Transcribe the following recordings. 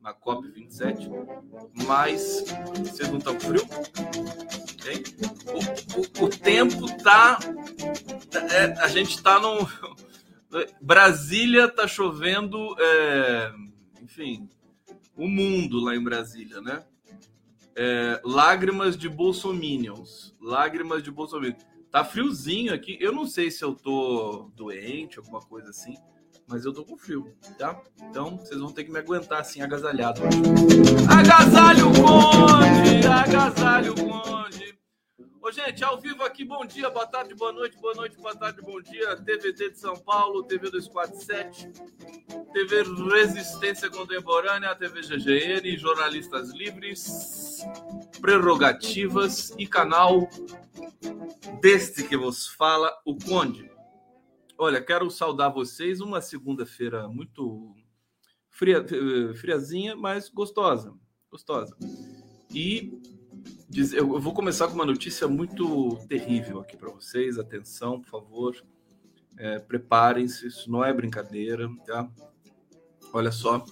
Na COP27, mas vocês não estão frio? Okay? O, o, o, tempo tá. É, a gente está no. Brasília tá chovendo, é, enfim, o mundo lá em Brasília, né? É, lágrimas de bolsominions. Lágrimas de bolsominions. Tá friozinho aqui. Eu não sei se eu tô doente, alguma coisa assim mas eu tô com frio, tá? Então vocês vão ter que me aguentar assim, agasalhado. Agasalho Conde! Agasalho Conde! Ô, gente, ao vivo aqui, bom dia, boa tarde, boa noite, boa noite, boa tarde, bom dia. TVT de São Paulo, TV 247, TV Resistência Contemporânea, TV GGN, Jornalistas Livres, Prerrogativas e canal deste que vos fala, o Conde. Olha, quero saudar vocês. Uma segunda-feira muito fria, eh, friazinha, mas gostosa. Gostosa. E eu vou começar com uma notícia muito terrível aqui para vocês. Atenção, por favor. É, Preparem-se, isso não é brincadeira, tá? Olha só.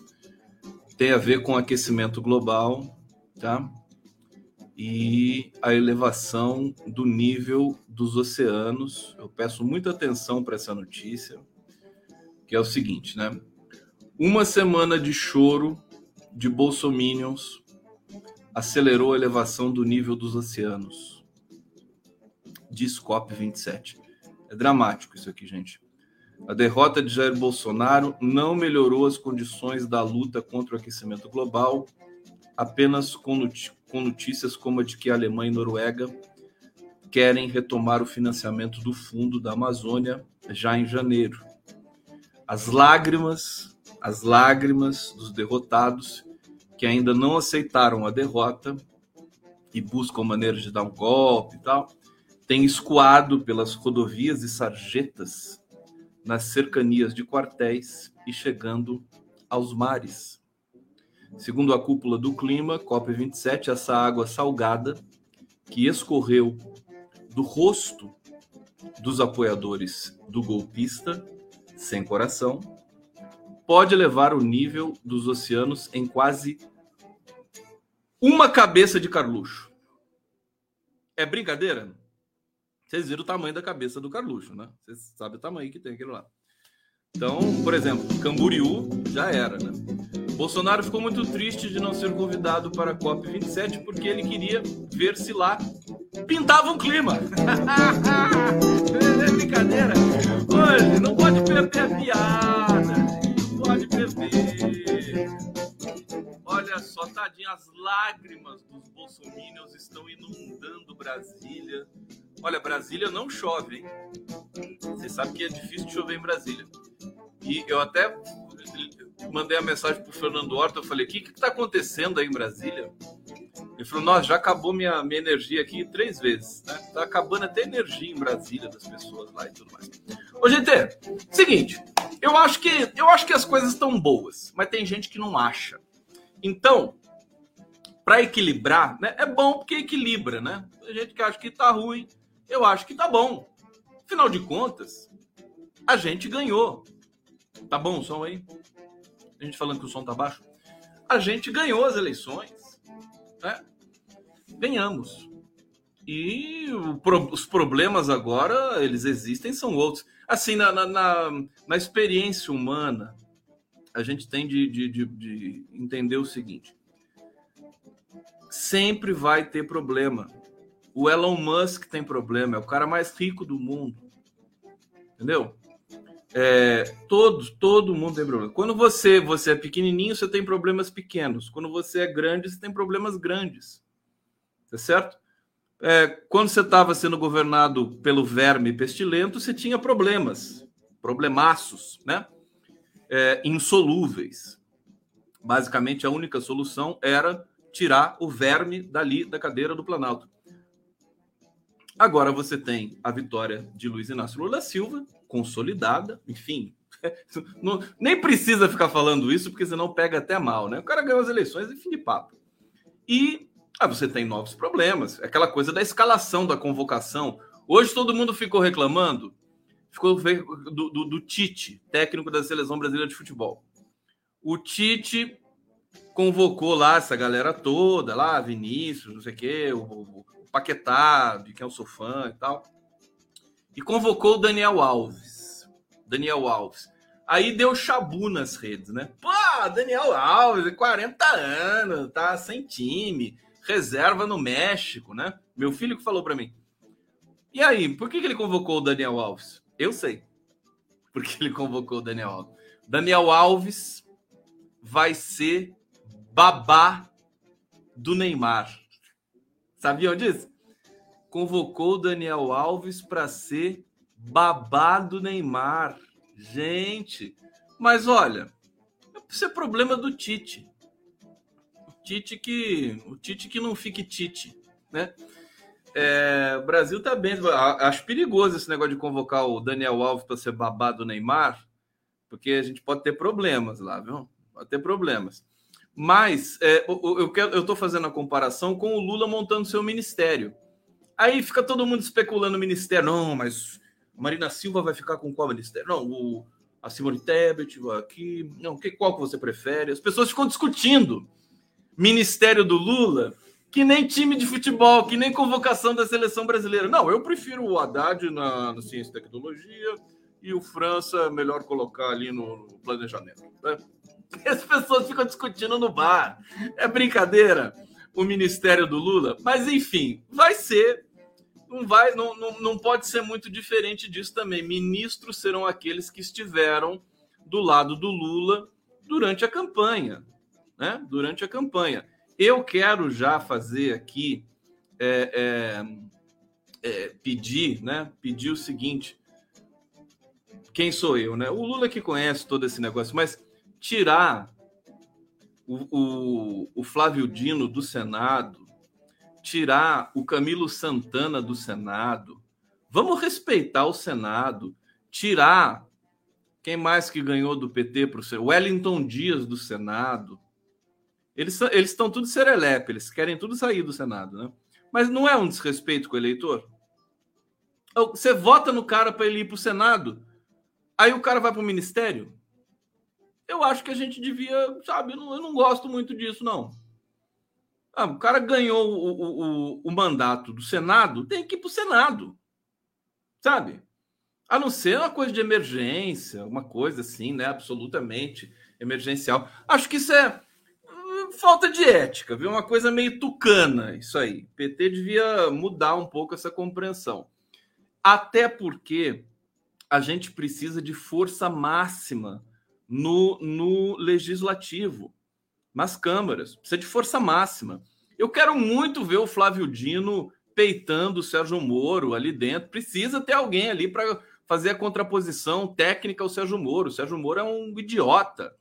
Tem a ver com aquecimento global, tá? E a elevação do nível dos oceanos. Eu peço muita atenção para essa notícia, que é o seguinte, né? Uma semana de choro de bolsominions acelerou a elevação do nível dos oceanos. Diz COP27. É dramático isso aqui, gente. A derrota de Jair Bolsonaro não melhorou as condições da luta contra o aquecimento global, apenas com notícias como a de que a Alemanha e Noruega querem retomar o financiamento do Fundo da Amazônia já em janeiro. As lágrimas, as lágrimas dos derrotados que ainda não aceitaram a derrota e buscam maneiras de dar um golpe e tal, têm escoado pelas rodovias e sarjetas nas cercanias de quartéis e chegando aos mares. Segundo a cúpula do clima, COP27, essa água salgada que escorreu do rosto dos apoiadores do golpista sem coração pode levar o nível dos oceanos em quase uma cabeça de Carluxo. É brincadeira? Vocês viram o tamanho da cabeça do Carluxo, né? Vocês sabem o tamanho que tem aquilo lá. Então, por exemplo, Camboriú já era, né? Bolsonaro ficou muito triste de não ser convidado para a COP27 porque ele queria ver se lá pintava um clima. é brincadeira. Hoje não pode perder a piada, não pode perder. Olha só, tadinha, as lágrimas dos bolsominions estão inundando Brasília. Olha, Brasília não chove, hein? Você sabe que é difícil de chover em Brasília. E eu até mandei a mensagem para o Fernando Horta, eu falei, o que está acontecendo aí em Brasília? Ele falou, nossa, já acabou minha, minha energia aqui três vezes, né? Tá acabando até energia em Brasília das pessoas lá e tudo mais. Ô, GT, seguinte, eu acho que eu acho que as coisas estão boas, mas tem gente que não acha. Então, para equilibrar, né? É bom porque equilibra, né? Tem gente que acha que tá ruim, eu acho que tá bom. Afinal de contas, a gente ganhou. Tá bom o som aí? A gente falando que o som tá baixo. A gente ganhou as eleições, né? Ganhamos. E os problemas agora, eles existem, são outros. Assim, na, na, na, na experiência humana, a gente tem de, de, de, de entender o seguinte: sempre vai ter problema. O Elon Musk tem problema, é o cara mais rico do mundo. Entendeu? É, todo, todo mundo tem problema. Quando você, você é pequenininho, você tem problemas pequenos. Quando você é grande, você tem problemas grandes. Tá certo? É, quando você estava sendo governado pelo verme pestilento, você tinha problemas, problemaços, né? É, insolúveis. Basicamente, a única solução era tirar o verme dali da cadeira do Planalto. Agora você tem a vitória de Luiz Inácio Lula Silva, consolidada, enfim. Não, nem precisa ficar falando isso, porque senão pega até mal, né? O cara ganhou as eleições e fim de papo. E ah, você tem novos problemas. É aquela coisa da escalação da convocação. Hoje todo mundo ficou reclamando ficou do, do, do Tite, técnico da seleção brasileira de futebol. O Tite convocou lá essa galera toda, lá, Vinícius, não sei o quê, o, o Paquetá, de quem eu sou fã e tal. E convocou o Daniel Alves. Daniel Alves. Aí deu chabu nas redes, né? Pô, Daniel Alves, 40 anos, tá sem time, reserva no México, né? Meu filho que falou para mim. E aí, por que, que ele convocou o Daniel Alves? Eu sei. Porque ele convocou o Daniel Alves. Daniel Alves vai ser babá do Neymar. Sabiam disso? Convocou o Daniel Alves para ser babá do Neymar. Gente, mas olha, isso é problema do Tite. O Tite que, o Tite que não fique Tite, né? É, o Brasil tá bem. Acho perigoso esse negócio de convocar o Daniel Alves para ser babado do Neymar, porque a gente pode ter problemas lá, viu? Pode ter problemas. Mas é, eu, tô fazendo a comparação com o Lula montando seu ministério. Aí fica todo mundo especulando o ministério. Não, mas Marina Silva vai ficar com qual ministério? Não, o, a Simone Tebet aqui. Não, que, qual que você prefere? As pessoas ficam discutindo. Ministério do Lula que nem time de futebol, que nem convocação da seleção brasileira. Não, eu prefiro o Haddad na, na ciência e tecnologia e o França melhor colocar ali no, no planejamento. Né? As pessoas ficam discutindo no bar. É brincadeira o ministério do Lula, mas enfim, vai ser. Não, vai, não, não, não pode ser muito diferente disso também. Ministros serão aqueles que estiveram do lado do Lula durante a campanha. Né? Durante a campanha. Eu quero já fazer aqui é, é, é, pedir, né? Pedir o seguinte: quem sou eu, né? O Lula que conhece todo esse negócio, mas tirar o, o, o Flávio Dino do Senado, tirar o Camilo Santana do Senado, vamos respeitar o Senado, tirar quem mais que ganhou do PT para o Wellington Dias do Senado, eles, eles estão tudo serelepe, eles querem tudo sair do Senado, né? Mas não é um desrespeito com o eleitor? Você vota no cara para ele ir para o Senado, aí o cara vai para o ministério? Eu acho que a gente devia, sabe, eu não, eu não gosto muito disso, não. Ah, o cara ganhou o, o, o, mandato do Senado, tem que ir para o Senado, sabe? A não ser uma coisa de emergência, uma coisa assim, né? Absolutamente emergencial. Acho que isso é falta de ética, viu? Uma coisa meio tucana, isso aí. O PT devia mudar um pouco essa compreensão. Até porque a gente precisa de força máxima no, no legislativo, nas câmaras. Precisa de força máxima. Eu quero muito ver o Flávio Dino peitando o Sérgio Moro ali dentro. Precisa ter alguém ali para fazer a contraposição técnica ao Sérgio Moro. O Sérgio Moro é um idiota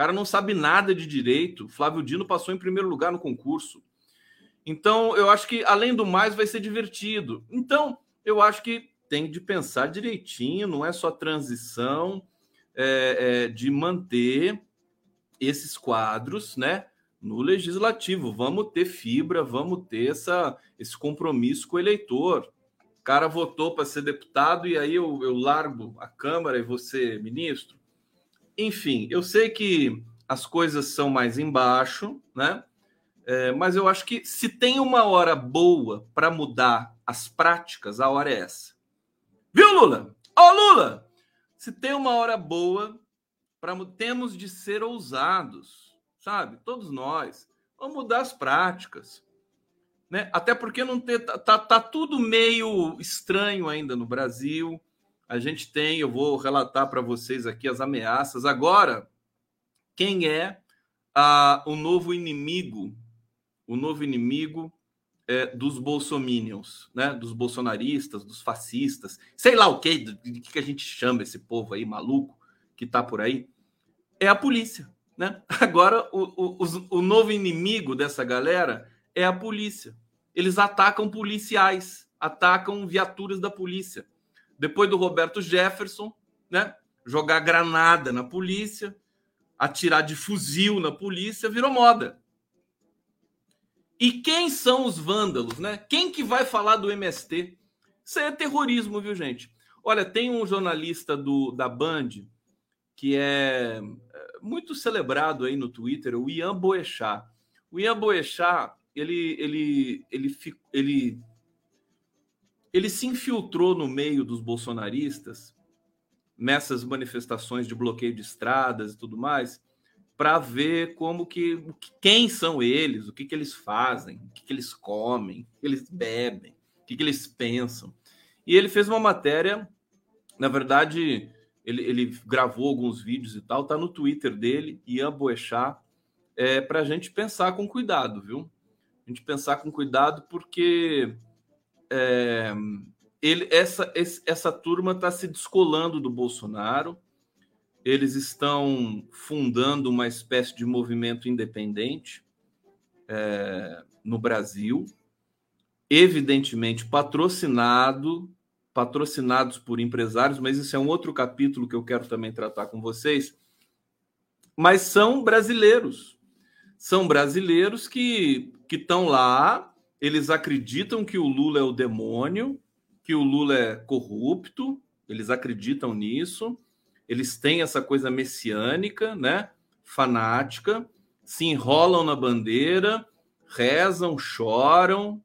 cara não sabe nada de direito. Flávio Dino passou em primeiro lugar no concurso. Então, eu acho que, além do mais, vai ser divertido. Então, eu acho que tem de pensar direitinho, não é só transição, é, é, de manter esses quadros, né? No legislativo, vamos ter fibra, vamos ter essa, esse compromisso com o eleitor. O cara votou para ser deputado e aí eu, eu largo a Câmara e você ministro. Enfim, eu sei que as coisas são mais embaixo, né? É, mas eu acho que se tem uma hora boa para mudar as práticas, a hora é essa. Viu, Lula? Ó, oh, Lula! Se tem uma hora boa para temos de ser ousados, sabe? Todos nós. Vamos mudar as práticas. Né? Até porque não ter, tá, tá, tá tudo meio estranho ainda no Brasil a gente tem, eu vou relatar para vocês aqui as ameaças. Agora, quem é a, o novo inimigo, o novo inimigo é, dos bolsominions, né? Dos bolsonaristas, dos fascistas, sei lá o que, de que a gente chama esse povo aí maluco que está por aí, é a polícia. Né? Agora, o, o, o novo inimigo dessa galera é a polícia. Eles atacam policiais, atacam viaturas da polícia. Depois do Roberto Jefferson, né? jogar granada na polícia, atirar de fuzil na polícia, virou moda. E quem são os vândalos, né? Quem que vai falar do MST? Isso é terrorismo, viu, gente? Olha, tem um jornalista do, da Band que é, é muito celebrado aí no Twitter, o Ian Boechat. O Ian Boechat, ele, ele, ele, ele, ele se infiltrou no meio dos bolsonaristas nessas manifestações de bloqueio de estradas e tudo mais, para ver como que quem são eles, o que, que eles fazem, o que, que eles comem, o que eles bebem, o que, que eles pensam. E ele fez uma matéria, na verdade, ele, ele gravou alguns vídeos e tal, tá no Twitter dele, Ian Boechat, é, para a gente pensar com cuidado, viu? A gente pensar com cuidado, porque é, ele, essa, essa turma está se descolando do Bolsonaro eles estão fundando uma espécie de movimento independente é, no Brasil, evidentemente patrocinado, patrocinados por empresários, mas isso é um outro capítulo que eu quero também tratar com vocês. Mas são brasileiros, são brasileiros que que estão lá, eles acreditam que o Lula é o demônio, que o Lula é corrupto, eles acreditam nisso eles têm essa coisa messiânica, né? Fanática, se enrolam na bandeira, rezam, choram.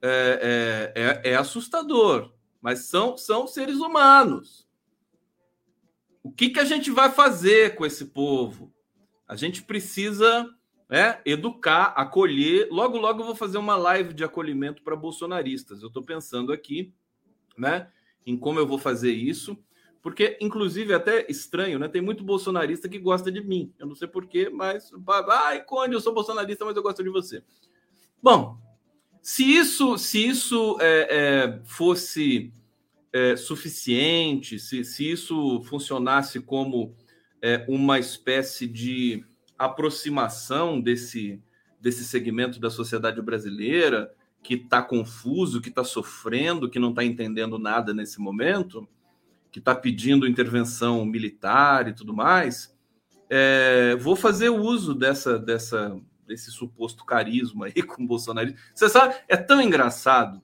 É, é, é, é assustador, mas são, são seres humanos. O que, que a gente vai fazer com esse povo? A gente precisa né, educar, acolher. Logo, logo eu vou fazer uma live de acolhimento para bolsonaristas. Eu estou pensando aqui né, em como eu vou fazer isso. Porque, inclusive, é até estranho, né? Tem muito bolsonarista que gosta de mim. Eu não sei porquê, mas. Ai, Cone, eu sou bolsonarista, mas eu gosto de você. Bom, se isso, se isso é, é, fosse é, suficiente, se, se isso funcionasse como é, uma espécie de aproximação desse, desse segmento da sociedade brasileira que está confuso, que está sofrendo, que não está entendendo nada nesse momento que está pedindo intervenção militar e tudo mais, é, vou fazer uso dessa, dessa, desse suposto carisma aí com o Bolsonaro. Você sabe, é tão engraçado.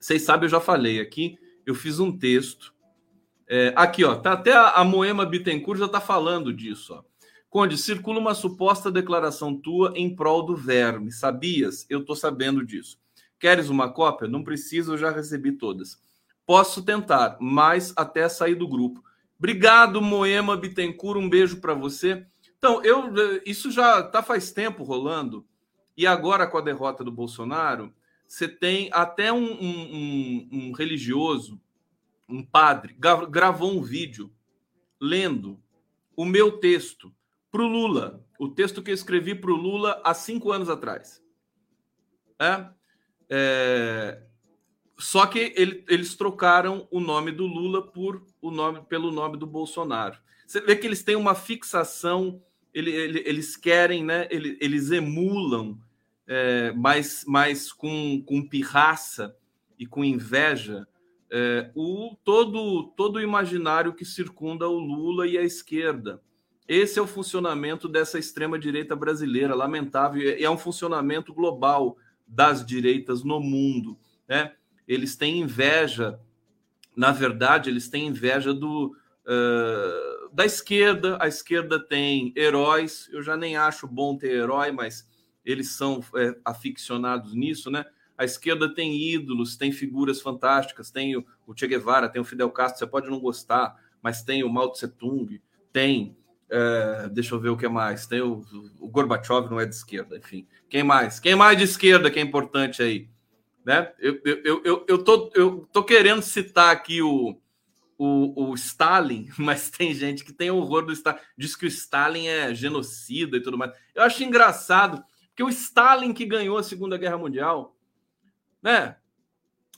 Vocês sabem, eu já falei aqui, eu fiz um texto. É, aqui, ó, tá até a, a Moema Bittencourt já está falando disso. Ó. Conde, circula uma suposta declaração tua em prol do verme. Sabias? Eu estou sabendo disso. Queres uma cópia? Não precisa, eu já recebi todas. Posso tentar, mas até sair do grupo. Obrigado, Moema Bittencourt, um beijo para você. Então, eu isso já está faz tempo rolando, e agora com a derrota do Bolsonaro, você tem até um, um, um, um religioso, um padre, gravou um vídeo lendo o meu texto para o Lula, o texto que eu escrevi para o Lula há cinco anos atrás. É? É, só que ele, eles trocaram o nome do Lula por o nome pelo nome do Bolsonaro. Você vê que eles têm uma fixação, ele, ele, eles querem, né? Eles, emulam, é, mas, com, com pirraça e com inveja, é, o todo, todo o imaginário que circunda o Lula e a esquerda. Esse é o funcionamento dessa extrema-direita brasileira, lamentável, e é um funcionamento global das direitas no mundo. Né? Eles têm inveja, na verdade, eles têm inveja do, uh, da esquerda. A esquerda tem heróis, eu já nem acho bom ter herói, mas eles são é, aficionados nisso, né? A esquerda tem ídolos, tem figuras fantásticas, tem o, o Che Guevara, tem o Fidel Castro, você pode não gostar, mas tem o Mao Tse Tung, tem é, deixa eu ver o que mais. Tem o, o Gorbachev não é de esquerda, enfim. Quem mais? Quem mais de esquerda que é importante aí? Né? Eu, eu, eu, eu, tô, eu tô querendo citar aqui o, o, o Stalin, mas tem gente que tem horror do Stalin, diz que o Stalin é genocida e tudo mais. Eu acho engraçado, porque o Stalin que ganhou a Segunda Guerra Mundial, né?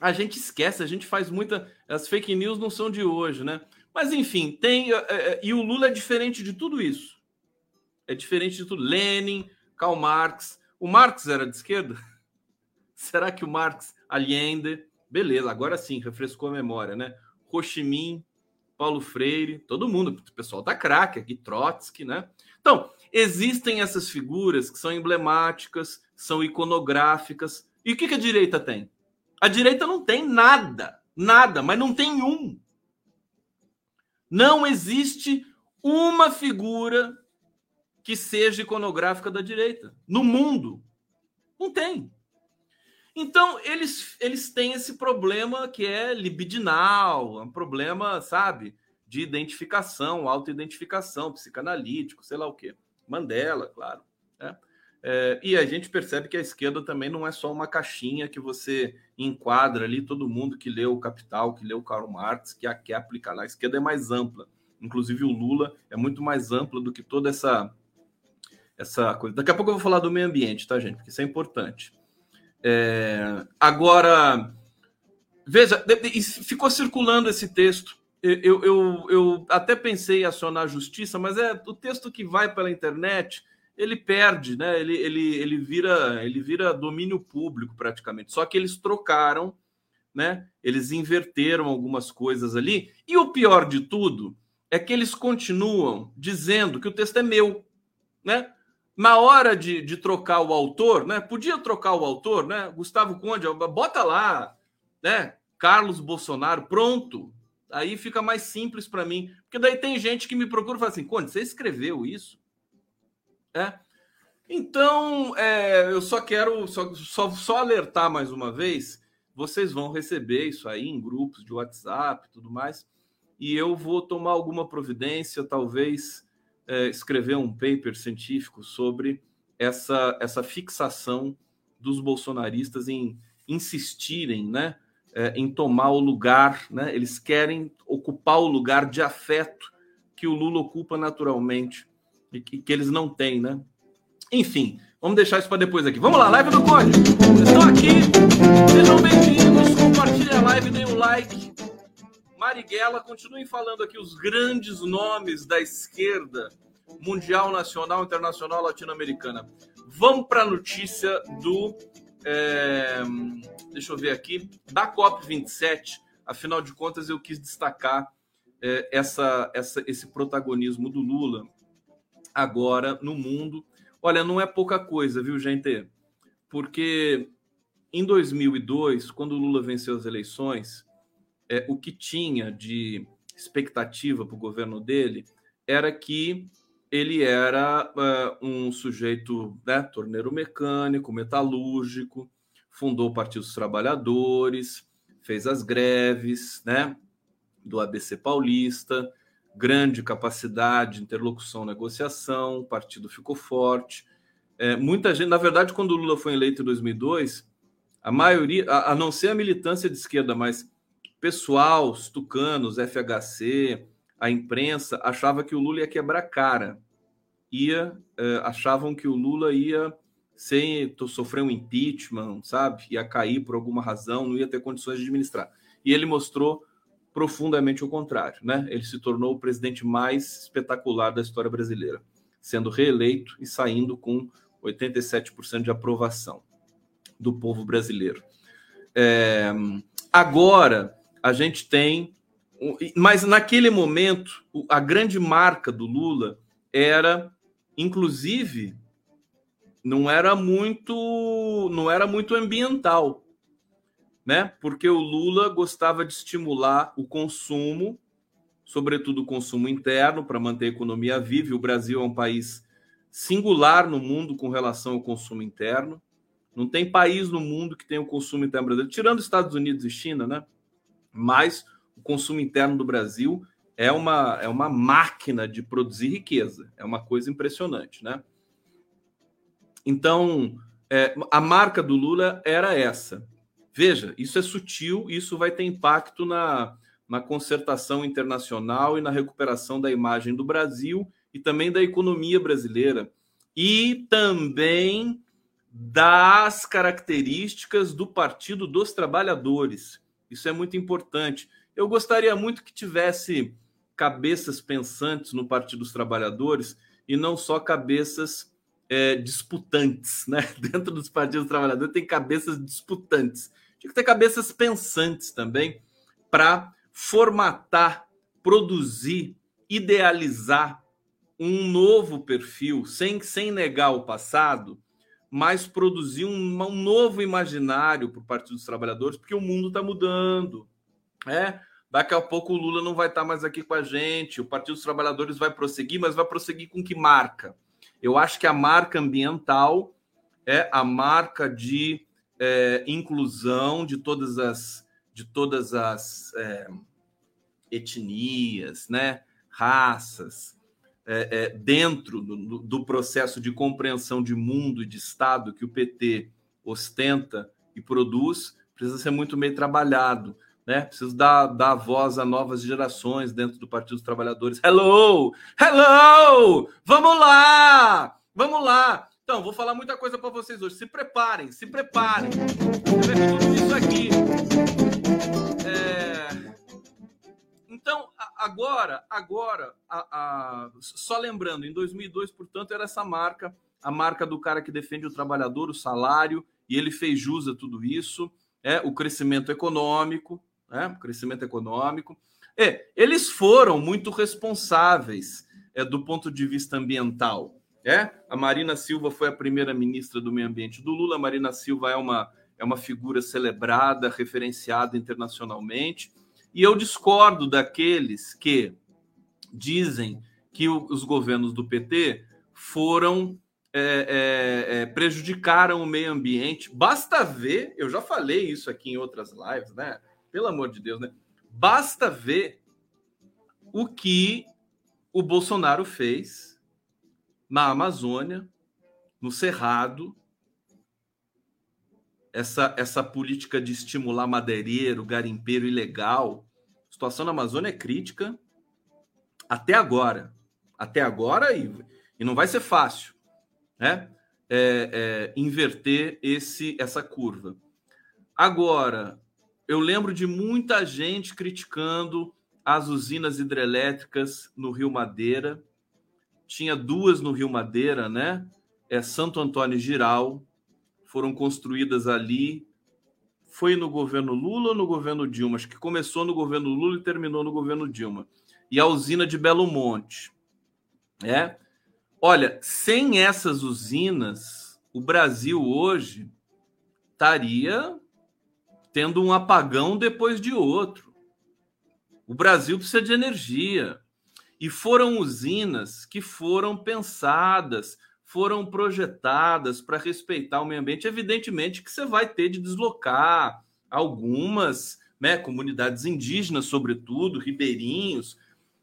A gente esquece, a gente faz muita. As fake news não são de hoje, né? Mas enfim, tem. É, é, e o Lula é diferente de tudo isso. É diferente de tudo. Lenin, Karl Marx. O Marx era de esquerda? Será que o Marx, Allende, beleza, agora sim, refrescou a memória, né? Ho Chi Minh, Paulo Freire, todo mundo, o pessoal da craque aqui, Trotsky, né? Então, existem essas figuras que são emblemáticas, são iconográficas. E o que, que a direita tem? A direita não tem nada, nada, mas não tem um. Não existe uma figura que seja iconográfica da direita no mundo. Não tem. Então, eles, eles têm esse problema que é libidinal, é um problema, sabe, de identificação, autoidentificação, psicanalítico, sei lá o quê. Mandela, claro. Né? É, e a gente percebe que a esquerda também não é só uma caixinha que você enquadra ali todo mundo que leu o Capital, que leu Karl Marx, que a quer aplicar lá. A esquerda é mais ampla. Inclusive o Lula é muito mais amplo do que toda essa essa coisa. Daqui a pouco eu vou falar do meio ambiente, tá, gente? Porque isso é importante. É... Agora, veja, ficou circulando esse texto. Eu, eu, eu até pensei em acionar a justiça, mas é o texto que vai pela internet ele perde, né? Ele, ele, ele vira ele vira domínio público praticamente. Só que eles trocaram, né? Eles inverteram algumas coisas ali. E o pior de tudo é que eles continuam dizendo que o texto é meu, né? Na hora de, de trocar o autor, né? Podia trocar o autor, né? Gustavo Conde, bota lá, né? Carlos Bolsonaro, pronto. Aí fica mais simples para mim, porque daí tem gente que me procura e fala assim: Conde, você escreveu isso? É. Então, é, eu só quero só, só, só alertar mais uma vez. Vocês vão receber isso aí em grupos de WhatsApp e tudo mais. E eu vou tomar alguma providência, talvez é, escrever um paper científico sobre essa, essa fixação dos bolsonaristas em insistirem né, é, em tomar o lugar, né, eles querem ocupar o lugar de afeto que o Lula ocupa naturalmente e que, que eles não têm, né? Enfim, vamos deixar isso para depois aqui. Vamos lá, live do Conde. Estão aqui, sejam bem-vindos, compartilhem a live, deem um like. Marighella, continuem falando aqui os grandes nomes da esquerda mundial, nacional, internacional, latino-americana. Vamos para a notícia do. É, deixa eu ver aqui. Da COP27. Afinal de contas, eu quis destacar é, essa, essa, esse protagonismo do Lula agora no mundo. Olha, não é pouca coisa, viu, gente? Porque em 2002, quando o Lula venceu as eleições, é, o que tinha de expectativa para o governo dele era que ele era uh, um sujeito, né, torneiro mecânico, metalúrgico, fundou o Partido dos Trabalhadores, fez as greves, né, do ABC Paulista, grande capacidade de interlocução, negociação, o partido ficou forte. É, muita gente, na verdade, quando o Lula foi eleito em 2002, a maioria, a, a não ser a militância de esquerda, mas pessoal, os tucanos, FHC, a imprensa, achava que o Lula ia quebrar cara. Ia, é, achavam que o Lula ia sem sofrer um impeachment, sabe? Ia cair por alguma razão, não ia ter condições de administrar. E ele mostrou profundamente o contrário, né? Ele se tornou o presidente mais espetacular da história brasileira, sendo reeleito e saindo com 87% de aprovação do povo brasileiro. É, agora a gente tem, mas naquele momento a grande marca do Lula era, inclusive, não era muito, não era muito ambiental né? Porque o Lula gostava de estimular o consumo, sobretudo o consumo interno, para manter a economia viva. O Brasil é um país singular no mundo com relação ao consumo interno. Não tem país no mundo que tenha o consumo interno brasileiro, tirando Estados Unidos e China, né? Mas o consumo interno do Brasil é uma, é uma máquina de produzir riqueza. É uma coisa impressionante, né? Então, é, a marca do Lula era essa. Veja, isso é sutil, isso vai ter impacto na, na concertação internacional e na recuperação da imagem do Brasil e também da economia brasileira e também das características do Partido dos Trabalhadores. Isso é muito importante. Eu gostaria muito que tivesse cabeças pensantes no Partido dos Trabalhadores e não só cabeças é, disputantes, né? Dentro dos partidos trabalhadores tem cabeças disputantes. Tinha que ter cabeças pensantes também para formatar, produzir, idealizar um novo perfil, sem, sem negar o passado, mas produzir um, um novo imaginário para o Partido dos Trabalhadores, porque o mundo está mudando. É, daqui a pouco o Lula não vai estar tá mais aqui com a gente, o Partido dos Trabalhadores vai prosseguir, mas vai prosseguir com que marca? Eu acho que a marca ambiental é a marca de é, inclusão de todas as de todas as é, etnias, né, raças, é, é, dentro do, do, processo de compreensão de mundo e de Estado que o PT ostenta e produz, precisa ser muito bem trabalhado. Né? Precisa dar, dar voz a novas gerações dentro do Partido dos Trabalhadores. Hello! Hello! Vamos lá! Vamos lá! Então, vou falar muita coisa para vocês hoje. Se preparem, se preparem. Tudo isso aqui. Agora, agora, a, a, só lembrando, em 2002, portanto, era essa marca, a marca do cara que defende o trabalhador, o salário, e ele fez jus a tudo isso, é o crescimento econômico, né? O crescimento econômico. É, eles foram muito responsáveis é, do ponto de vista ambiental. É? A Marina Silva foi a primeira ministra do Meio Ambiente do Lula. A Marina Silva é uma, é uma figura celebrada, referenciada internacionalmente. E eu discordo daqueles que dizem que os governos do PT foram é, é, é, prejudicaram o meio ambiente. Basta ver, eu já falei isso aqui em outras lives, né? Pelo amor de Deus, né? Basta ver o que o Bolsonaro fez na Amazônia, no Cerrado, essa, essa política de estimular madeireiro, garimpeiro ilegal, situação na Amazônia é crítica até agora. Até agora, e, e não vai ser fácil, né? É, é, inverter esse, essa curva. Agora, eu lembro de muita gente criticando as usinas hidrelétricas no Rio Madeira. Tinha duas no Rio Madeira, né? É Santo Antônio Giral. Foram construídas ali foi no governo Lula ou no governo Dilma? Acho que começou no governo Lula e terminou no governo Dilma. E a usina de Belo Monte. É. Olha, sem essas usinas, o Brasil hoje estaria tendo um apagão depois de outro. O Brasil precisa de energia. E foram usinas que foram pensadas foram projetadas para respeitar o meio ambiente, evidentemente que você vai ter de deslocar algumas né, comunidades indígenas, sobretudo, ribeirinhos.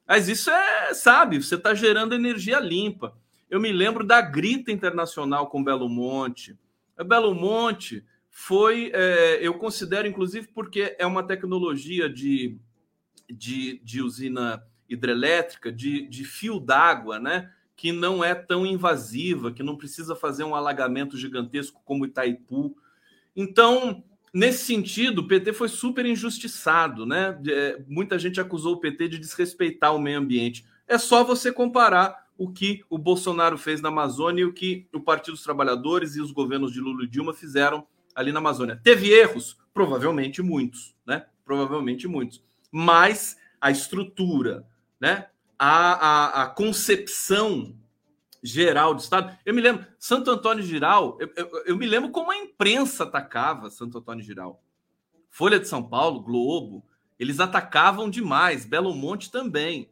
Mas isso é, sabe, você está gerando energia limpa. Eu me lembro da Grita Internacional com Belo Monte. A Belo Monte foi, é, eu considero, inclusive, porque é uma tecnologia de, de, de usina hidrelétrica, de, de fio d'água, né? Que não é tão invasiva, que não precisa fazer um alagamento gigantesco como Itaipu. Então, nesse sentido, o PT foi super injustiçado, né? É, muita gente acusou o PT de desrespeitar o meio ambiente. É só você comparar o que o Bolsonaro fez na Amazônia e o que o Partido dos Trabalhadores e os governos de Lula e Dilma fizeram ali na Amazônia. Teve erros? Provavelmente muitos, né? Provavelmente muitos. Mas a estrutura, né? A, a, a concepção geral do Estado. Eu me lembro, Santo Antônio Giral, eu, eu, eu, me lembro como a imprensa atacava Santo Antônio Giral. Folha de São Paulo, Globo, eles atacavam demais, Belo Monte também.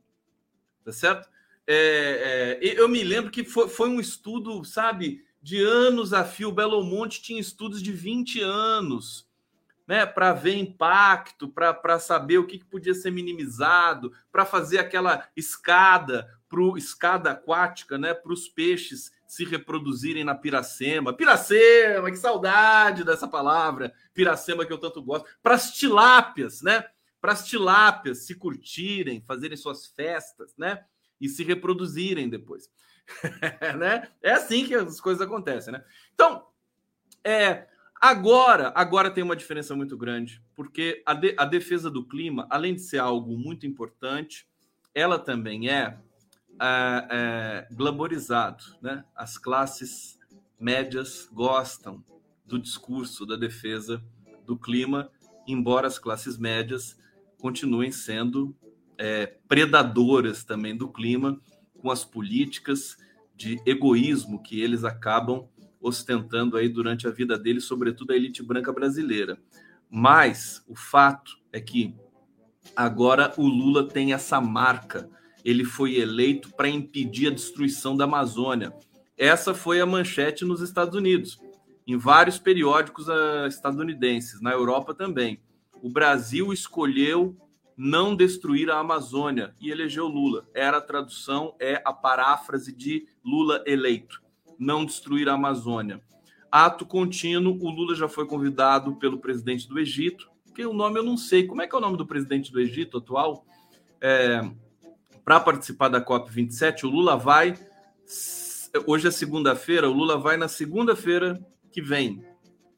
Tá certo? É, é, eu me lembro que foi, foi um estudo, sabe, de anos a fio. Belo Monte tinha estudos de 20 anos né, para ver impacto, para saber o que, que podia ser minimizado, para fazer aquela escada pro escada aquática, né, para os peixes se reproduzirem na piracema. Piracema, que saudade dessa palavra, piracema que eu tanto gosto. Para as tilápias, né? Para as tilápias se curtirem, fazerem suas festas, né? E se reproduzirem depois. né? É assim que as coisas acontecem, né? Então, é, Agora, agora tem uma diferença muito grande, porque a, de, a defesa do clima, além de ser algo muito importante, ela também é é, é, glamorizado. Né? As classes médias gostam do discurso da defesa do clima, embora as classes médias continuem sendo é, predadoras também do clima, com as políticas de egoísmo que eles acabam ostentando aí durante a vida deles, sobretudo a elite branca brasileira. Mas o fato é que agora o Lula tem essa marca. Ele foi eleito para impedir a destruição da Amazônia. Essa foi a manchete nos Estados Unidos, em vários periódicos ah, estadunidenses, na Europa também. O Brasil escolheu não destruir a Amazônia e elegeu Lula. Era a tradução, é a paráfrase de Lula eleito. Não destruir a Amazônia. Ato contínuo, o Lula já foi convidado pelo presidente do Egito, que o nome eu não sei. Como é que é o nome do presidente do Egito atual? É, Para participar da COP27, o Lula vai. Hoje é segunda-feira, o Lula vai na segunda-feira que vem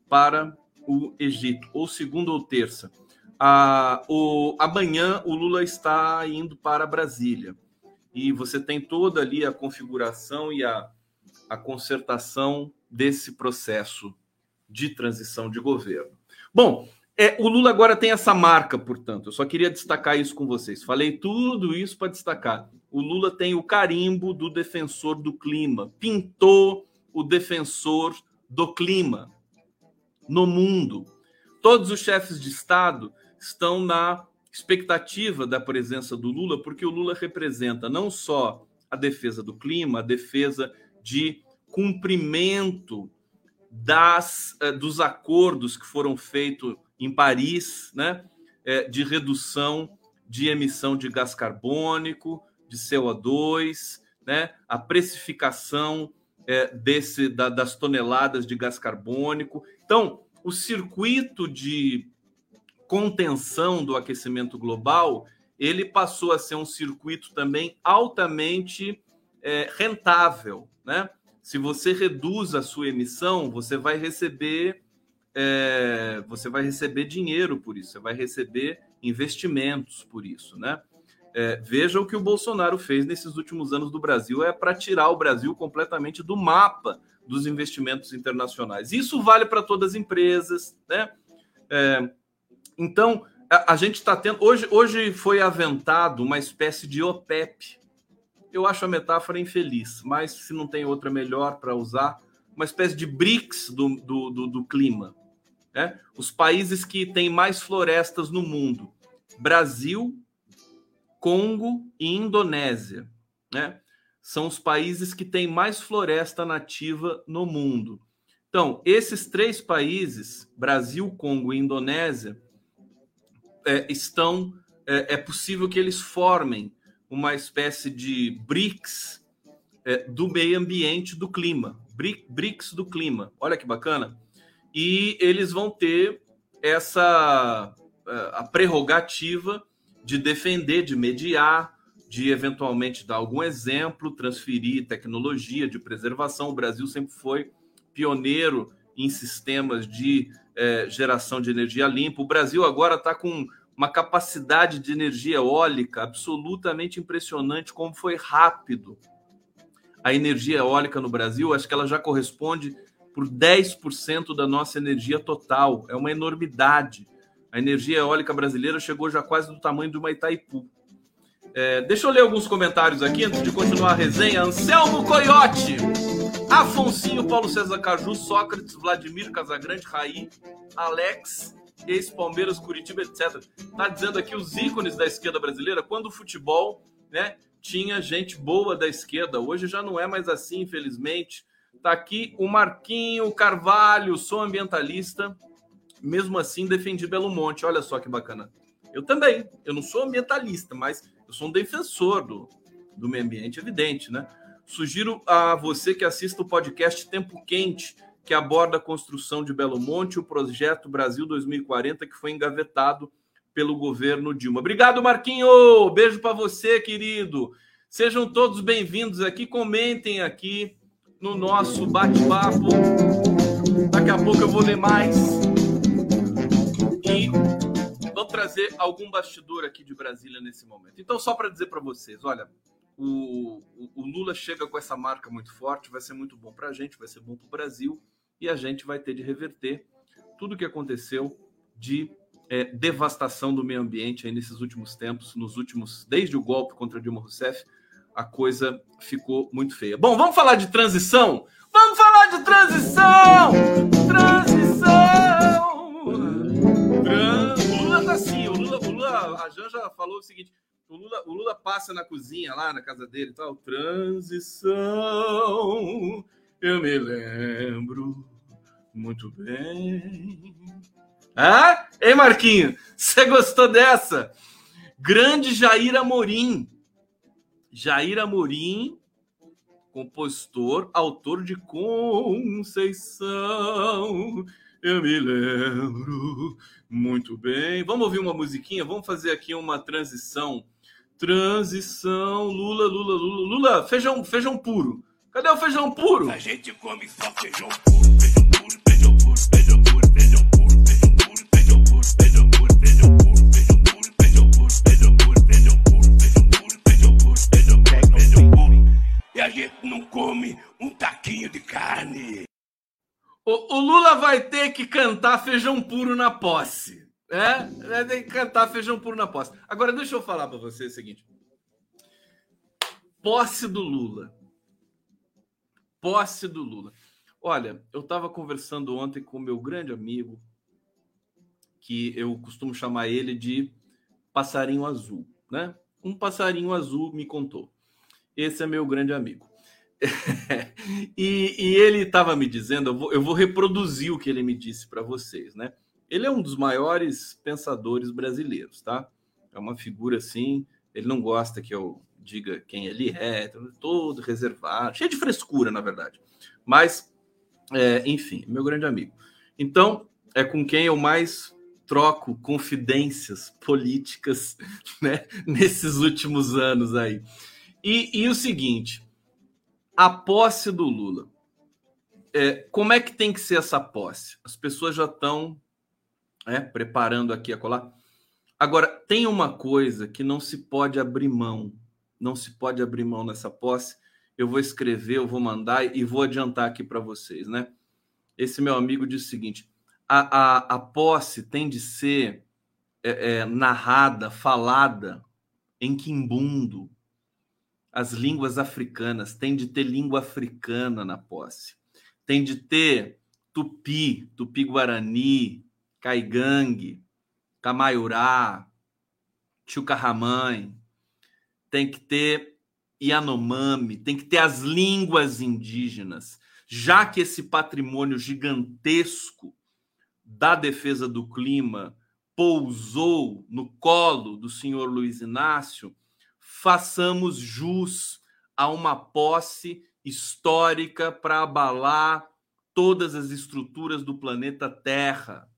para o Egito, ou segunda ou terça. Ah, o, amanhã o Lula está indo para Brasília. E você tem toda ali a configuração e a, a concertação desse processo de transição de governo. Bom, é, o Lula agora tem essa marca, portanto. Eu só queria destacar isso com vocês. Falei tudo isso para destacar. O Lula tem o carimbo do defensor do clima. Pintou o defensor do clima no mundo. Todos os chefes de Estado estão na expectativa da presença do Lula, porque o Lula representa não só a defesa do clima, a defesa de cumprimento das, eh, dos acordos que foram feitos em Paris, né, eh, de redução de emissão de gás carbônico, de CO2, né, a precificação é, desse, da, das toneladas de gás carbônico. Então, o circuito de contenção do aquecimento global, ele passou a ser um circuito também altamente é, rentável, né? Se você reduz a sua emissão, você vai receber é, você vai receber dinheiro por isso, você vai receber investimentos por isso, né? É, veja o que o Bolsonaro fez nesses últimos anos do Brasil é para tirar o Brasil completamente do mapa dos investimentos internacionais. Isso vale para todas as empresas, né? É, então, a, a gente está tendo. Hoje, hoje foi aventado uma espécie de OPEP. Eu acho a metáfora infeliz, mas se não tem outra melhor para usar, uma espécie de BRICS do, do, do, do clima. Né? Os países que têm mais florestas no mundo: Brasil, Congo e Indonésia. Né? São os países que têm mais floresta nativa no mundo. Então, esses três países, Brasil, Congo e Indonésia, é, estão. É, é, possível que eles formem uma espécie de BRICS é, do meio ambiente do clima. BRICS do clima. Olha que bacana. E eles vão ter essa é, a prerrogativa de defender, de mediar, de eventualmente dar algum exemplo, transferir tecnologia de preservação. O Brasil sempre foi pioneiro em sistemas de é, geração de energia limpa. O Brasil agora está com uma capacidade de energia eólica absolutamente impressionante, como foi rápido a energia eólica no Brasil. Acho que ela já corresponde por 10% da nossa energia total. É uma enormidade. A energia eólica brasileira chegou já quase do tamanho de uma Itaipu. É, deixa eu ler alguns comentários aqui antes de continuar a resenha. Anselmo Coyote, Afonsinho, Paulo César Caju, Sócrates, Vladimir Casagrande, Raí, Alex, ex-Palmeiras, Curitiba, etc. Tá dizendo aqui os ícones da esquerda brasileira, quando o futebol, né, tinha gente boa da esquerda. Hoje já não é mais assim, infelizmente. Tá aqui o Marquinho Carvalho, sou ambientalista, mesmo assim defendi Belo Monte. Olha só que bacana. Eu também. Eu não sou ambientalista, mas eu sou um defensor do, do meio ambiente, evidente, né? Sugiro a você que assista o podcast Tempo Quente, que aborda a construção de Belo Monte, o projeto Brasil 2040, que foi engavetado pelo governo Dilma. Obrigado, Marquinho! Beijo para você, querido. Sejam todos bem-vindos aqui, comentem aqui no nosso bate-papo. Daqui a pouco eu vou ler mais. E vou trazer algum bastidor aqui de Brasília nesse momento. Então, só para dizer para vocês, olha, o, o, Lula chega com essa marca muito forte, vai ser muito bom para a gente, vai ser bom para o Brasil e a gente vai ter de reverter tudo o que aconteceu de é, devastação do meio ambiente aí nesses últimos tempos, nos últimos, desde o golpe contra Dilma Rousseff, a coisa ficou muito feia. Bom, vamos falar de transição? Vamos falar de transição! Transição! O Lula tá assim, o Lula, a Janja falou o seguinte: o Lula, o Lula passa na cozinha lá na casa dele e tal, transição. Eu me lembro muito bem. Ah, ei, Marquinho, você gostou dessa? Grande Jair Amorim. Jair Amorim, compositor, autor de Conceição. Eu me lembro muito bem. Vamos ouvir uma musiquinha? Vamos fazer aqui uma transição. Transição, Lula, Lula, Lula, Lula, feijão, feijão puro. Cadê o feijão puro? A gente come só feijão puro, gente não come um taquinho de carne. O, o Lula vai ter que cantar feijão puro na posse. É, vai ter que cantar feijão puro na posse. Agora, deixa eu falar para você o seguinte: posse do Lula. Posse do Lula. Olha, eu estava conversando ontem com meu grande amigo, que eu costumo chamar ele de passarinho azul, né? Um passarinho azul me contou. Esse é meu grande amigo. e, e, ele estava me dizendo, eu vou, eu vou, reproduzir o que ele me disse para vocês, né? Ele é um dos maiores pensadores brasileiros, tá? É uma figura assim, ele não gosta que eu diga quem ele é, todo reservado, cheio de frescura, na verdade. Mas, é, enfim, meu grande amigo. Então, é com quem eu mais troco confidências políticas né, nesses últimos anos aí. E, e o seguinte, a posse do Lula. É, como é que tem que ser essa posse? As pessoas já estão é, preparando aqui a colar. Agora, tem uma coisa que não se pode abrir mão. Não se pode abrir mão nessa posse. Eu vou escrever, eu vou mandar e vou adiantar aqui para vocês, né? Esse meu amigo diz o seguinte: a, a, a posse tem de ser é, é, narrada, falada em quimbundo, as línguas africanas, tem de ter língua africana na posse, tem de ter tupi, tupi-guarani, caigangue, camaiurá, chucarramãe, tem que ter Yanomami, tem que ter as línguas indígenas, já que esse patrimônio gigantesco da defesa do clima pousou no colo do senhor Luiz Inácio, façamos jus a uma posse histórica para abalar todas as estruturas do planeta Terra.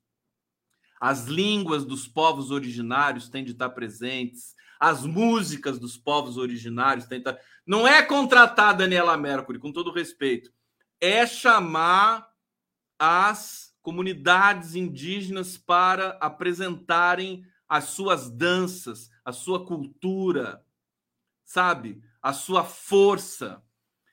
As línguas dos povos originários têm de estar presentes, as músicas dos povos originários têm de estar. Não é contratar Daniela Mercury, com todo respeito, é chamar as comunidades indígenas para apresentarem as suas danças, a sua cultura, sabe? A sua força,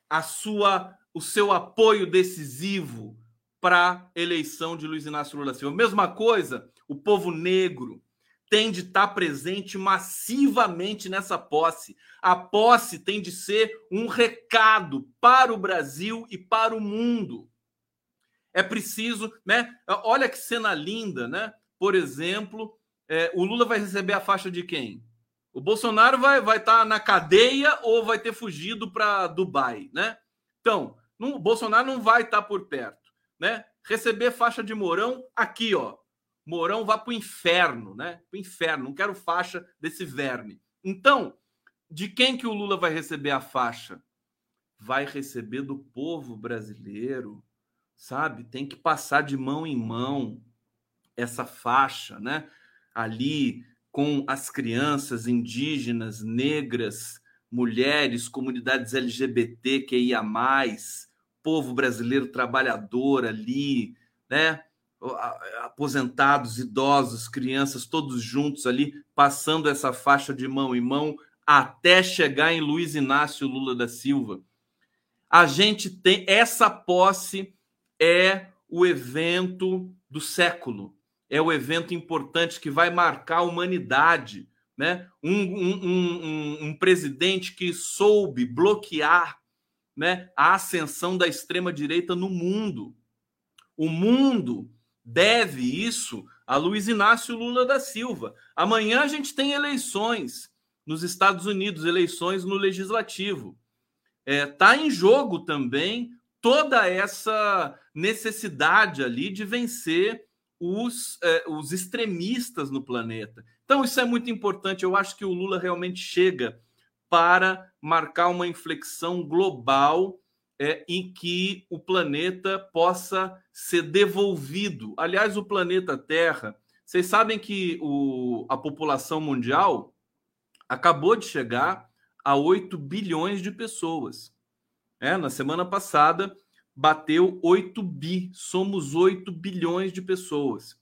a sua o seu apoio decisivo para a eleição de Luiz Inácio Lula Silva. Mesma coisa, o povo negro tem de estar presente massivamente nessa posse. A posse tem de ser um recado para o Brasil e para o mundo. É preciso, né? Olha que cena linda, né? Por exemplo, é, o Lula vai receber a faixa de quem? O Bolsonaro vai vai estar tá na cadeia ou vai ter fugido para Dubai, né? Então, não, o Bolsonaro não vai estar tá por perto, né? Receber faixa de Mourão aqui, ó. Mourão vá para o inferno, né? Para o inferno. Não quero faixa desse verme. Então, de quem que o Lula vai receber a faixa? Vai receber do povo brasileiro, sabe? Tem que passar de mão em mão essa faixa, né? Ali com as crianças indígenas, negras, mulheres, comunidades LGBT que ia mais, povo brasileiro trabalhador ali, né? Aposentados, idosos, crianças, todos juntos ali, passando essa faixa de mão em mão até chegar em Luiz Inácio Lula da Silva. A gente tem essa posse é o evento do século, é o evento importante que vai marcar a humanidade. Né? Um, um, um, um presidente que soube bloquear né, a ascensão da extrema-direita no mundo. O mundo deve isso a Luiz Inácio Lula da Silva. Amanhã a gente tem eleições nos Estados Unidos, eleições no legislativo. Está é, tá em jogo também toda essa necessidade ali de vencer os, é, os extremistas no planeta. Então, isso é muito importante. Eu acho que o Lula realmente chega para marcar uma inflexão global é, em que o planeta possa ser devolvido. Aliás, o planeta Terra, vocês sabem que o, a população mundial acabou de chegar a 8 bilhões de pessoas. É, na semana passada, bateu 8 bi, somos 8 bilhões de pessoas.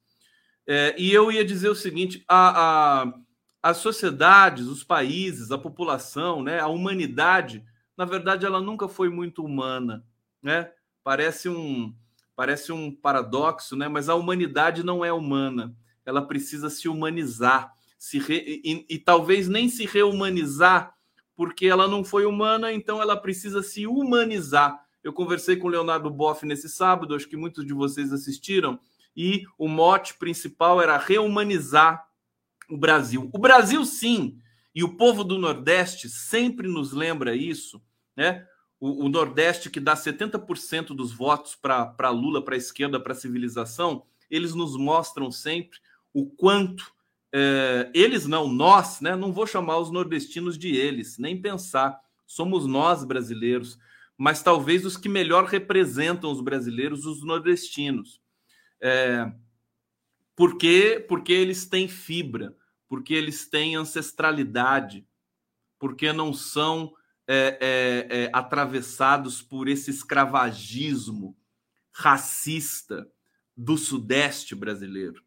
É, e eu ia dizer o seguinte: a, a, as sociedades, os países, a população, né, a humanidade, na verdade, ela nunca foi muito humana. Né? Parece, um, parece um paradoxo, né? mas a humanidade não é humana, ela precisa se humanizar. Se re... e, e talvez nem se reumanizar, porque ela não foi humana, então ela precisa se humanizar eu conversei com o Leonardo Boff nesse sábado, acho que muitos de vocês assistiram, e o mote principal era reumanizar o Brasil. O Brasil, sim, e o povo do Nordeste sempre nos lembra isso, né? O, o Nordeste, que dá 70% dos votos para Lula, para a esquerda, para a civilização, eles nos mostram sempre o quanto. É, eles não, nós, né? Não vou chamar os nordestinos de eles, nem pensar. Somos nós brasileiros mas talvez os que melhor representam os brasileiros, os nordestinos. É, porque, porque eles têm fibra, porque eles têm ancestralidade, porque não são é, é, é, atravessados por esse escravagismo racista do Sudeste brasileiro.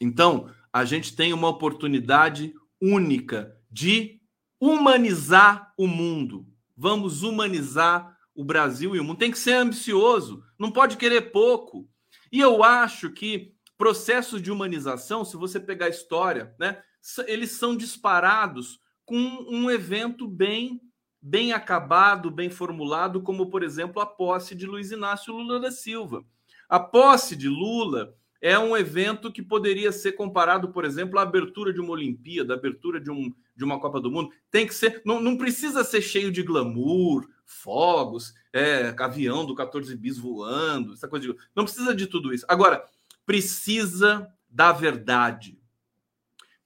Então, a gente tem uma oportunidade única de humanizar o mundo Vamos humanizar o Brasil e o mundo. Tem que ser ambicioso, não pode querer pouco. E eu acho que processos de humanização, se você pegar a história, né, eles são disparados com um evento bem bem acabado, bem formulado, como por exemplo a posse de Luiz Inácio Lula da Silva. A posse de Lula é um evento que poderia ser comparado, por exemplo, à abertura de uma Olimpíada, à abertura de, um, de uma Copa do Mundo. Tem que ser, não, não precisa ser cheio de glamour, fogos, é, avião do 14 bis voando, essa coisa de, não precisa de tudo isso. Agora, precisa da verdade.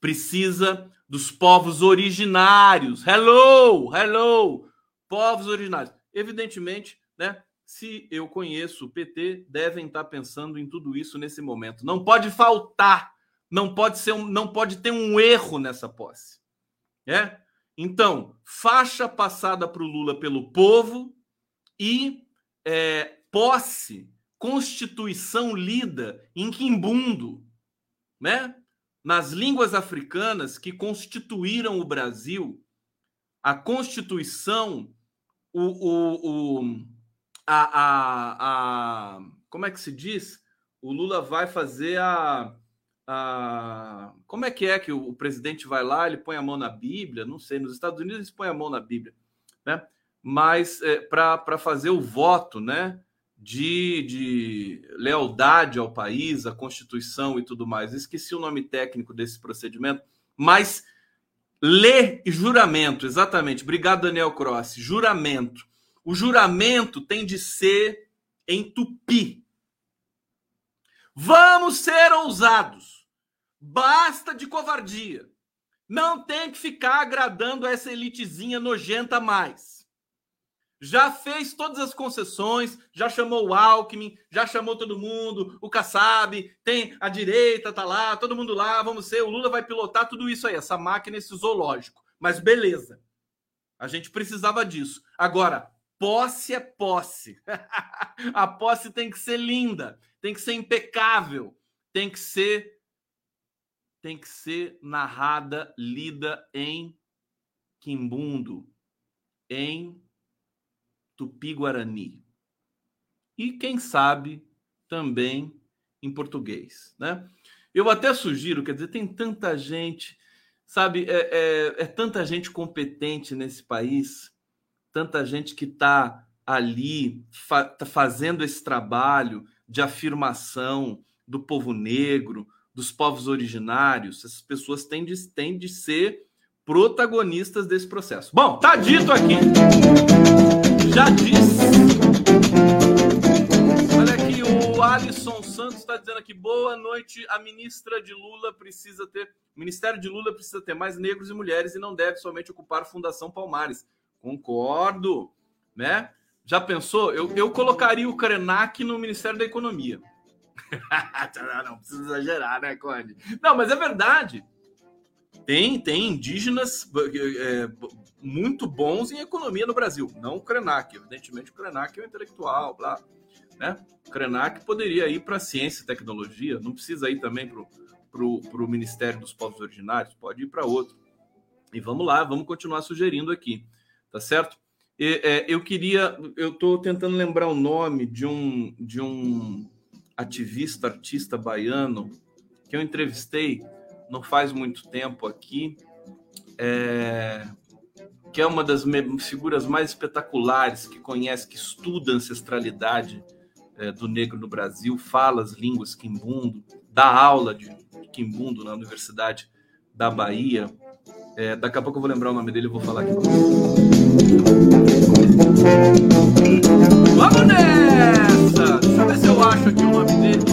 Precisa dos povos originários. Hello, hello, povos originários. Evidentemente, né? Se eu conheço o PT, devem estar pensando em tudo isso nesse momento. Não pode faltar, não pode ser, um, não pode ter um erro nessa posse. É? Então, faixa passada para o Lula pelo povo e é, posse, constituição lida em Quimbundo, né? Nas línguas africanas que constituíram o Brasil, a Constituição, o, o, o a, a, a, como é que se diz? O Lula vai fazer a, a como é que é que o, o, presidente vai lá, ele põe a mão na Bíblia? Não sei, nos Estados Unidos eles põem a mão na Bíblia, né? Mas é, para fazer o voto, né? De, de lealdade ao país, à Constituição e tudo mais. Esqueci o nome técnico desse procedimento, mas lê juramento, exatamente. Obrigado, Daniel Cross. Juramento o juramento tem de ser em tupi. Vamos ser ousados. Basta de covardia. Não tem que ficar agradando essa elitezinha nojenta mais. Já fez todas as concessões, já chamou o Alckmin, já chamou todo mundo, o Kassab, tem a direita, tá lá, todo mundo lá, vamos ser, o Lula vai pilotar tudo isso aí, essa máquina, esse zoológico. Mas beleza. A gente precisava disso. Agora, Posse é posse. a posse tem que ser linda, tem que ser impecável, tem que ser tem que ser narrada, lida em Quimbundo em Tupi-Guarani. E quem sabe também em português, né? Eu até sugiro, quer dizer, tem tanta gente, sabe, é, é, é tanta gente competente nesse país, tanta gente que está ali fa tá fazendo esse trabalho de afirmação do povo negro, dos povos originários. Essas pessoas têm de, têm de ser protagonistas desse processo. Bom, tá dito aqui. Já disse. Olha aqui, o Alisson Santos está dizendo aqui: boa noite. A ministra de Lula precisa ter. O Ministério de Lula precisa ter mais negros e mulheres e não deve somente ocupar Fundação Palmares. Concordo, né? Já pensou? Eu, eu colocaria o Krenak no Ministério da Economia. não precisa exagerar, né, Conde? Não, mas é verdade. Tem, tem indígenas é, muito bons em economia no Brasil. Não o Krenak, evidentemente o Krenak é um intelectual, blá. Né? O Krenak poderia ir para ciência e tecnologia, não precisa ir também para o Ministério dos Povos Originários, pode ir para outro. E vamos lá, vamos continuar sugerindo aqui, tá certo? E, é, eu queria, eu estou tentando lembrar o nome de um, de um ativista, artista baiano que eu entrevistei não faz muito tempo aqui, é, que é uma das figuras mais espetaculares que conhece, que estuda a ancestralidade é, do negro no Brasil, fala as línguas quimbundo, dá aula de, quimbundo na Universidade da Bahia. É, daqui a pouco eu vou lembrar o nome dele e vou falar aqui. Vamos nessa! Deixa eu ver se eu acho aqui o nome dele.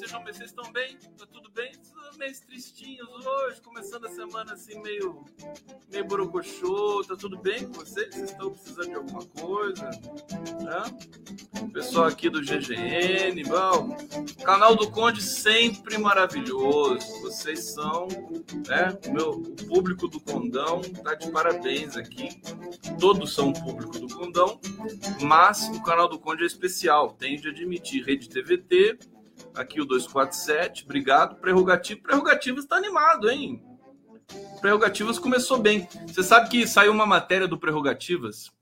Sejam bem, vocês estão bem? Meio tristinhos hoje, começando a semana assim meio, meio borocochô. Tá tudo bem com vocês? Vocês estão precisando de alguma coisa? Né? Pessoal aqui do GGN, bom. Canal do Conde sempre maravilhoso. Vocês são, né? O, meu, o público do Condão tá de parabéns aqui. Todos são público do Condão, mas o canal do Conde é especial. Tem de admitir Rede TVT, aqui o 247, obrigado. Prerrogativo, Prerrogativas está animado, hein? Prerrogativas começou bem. Você sabe que saiu uma matéria do Prerrogativas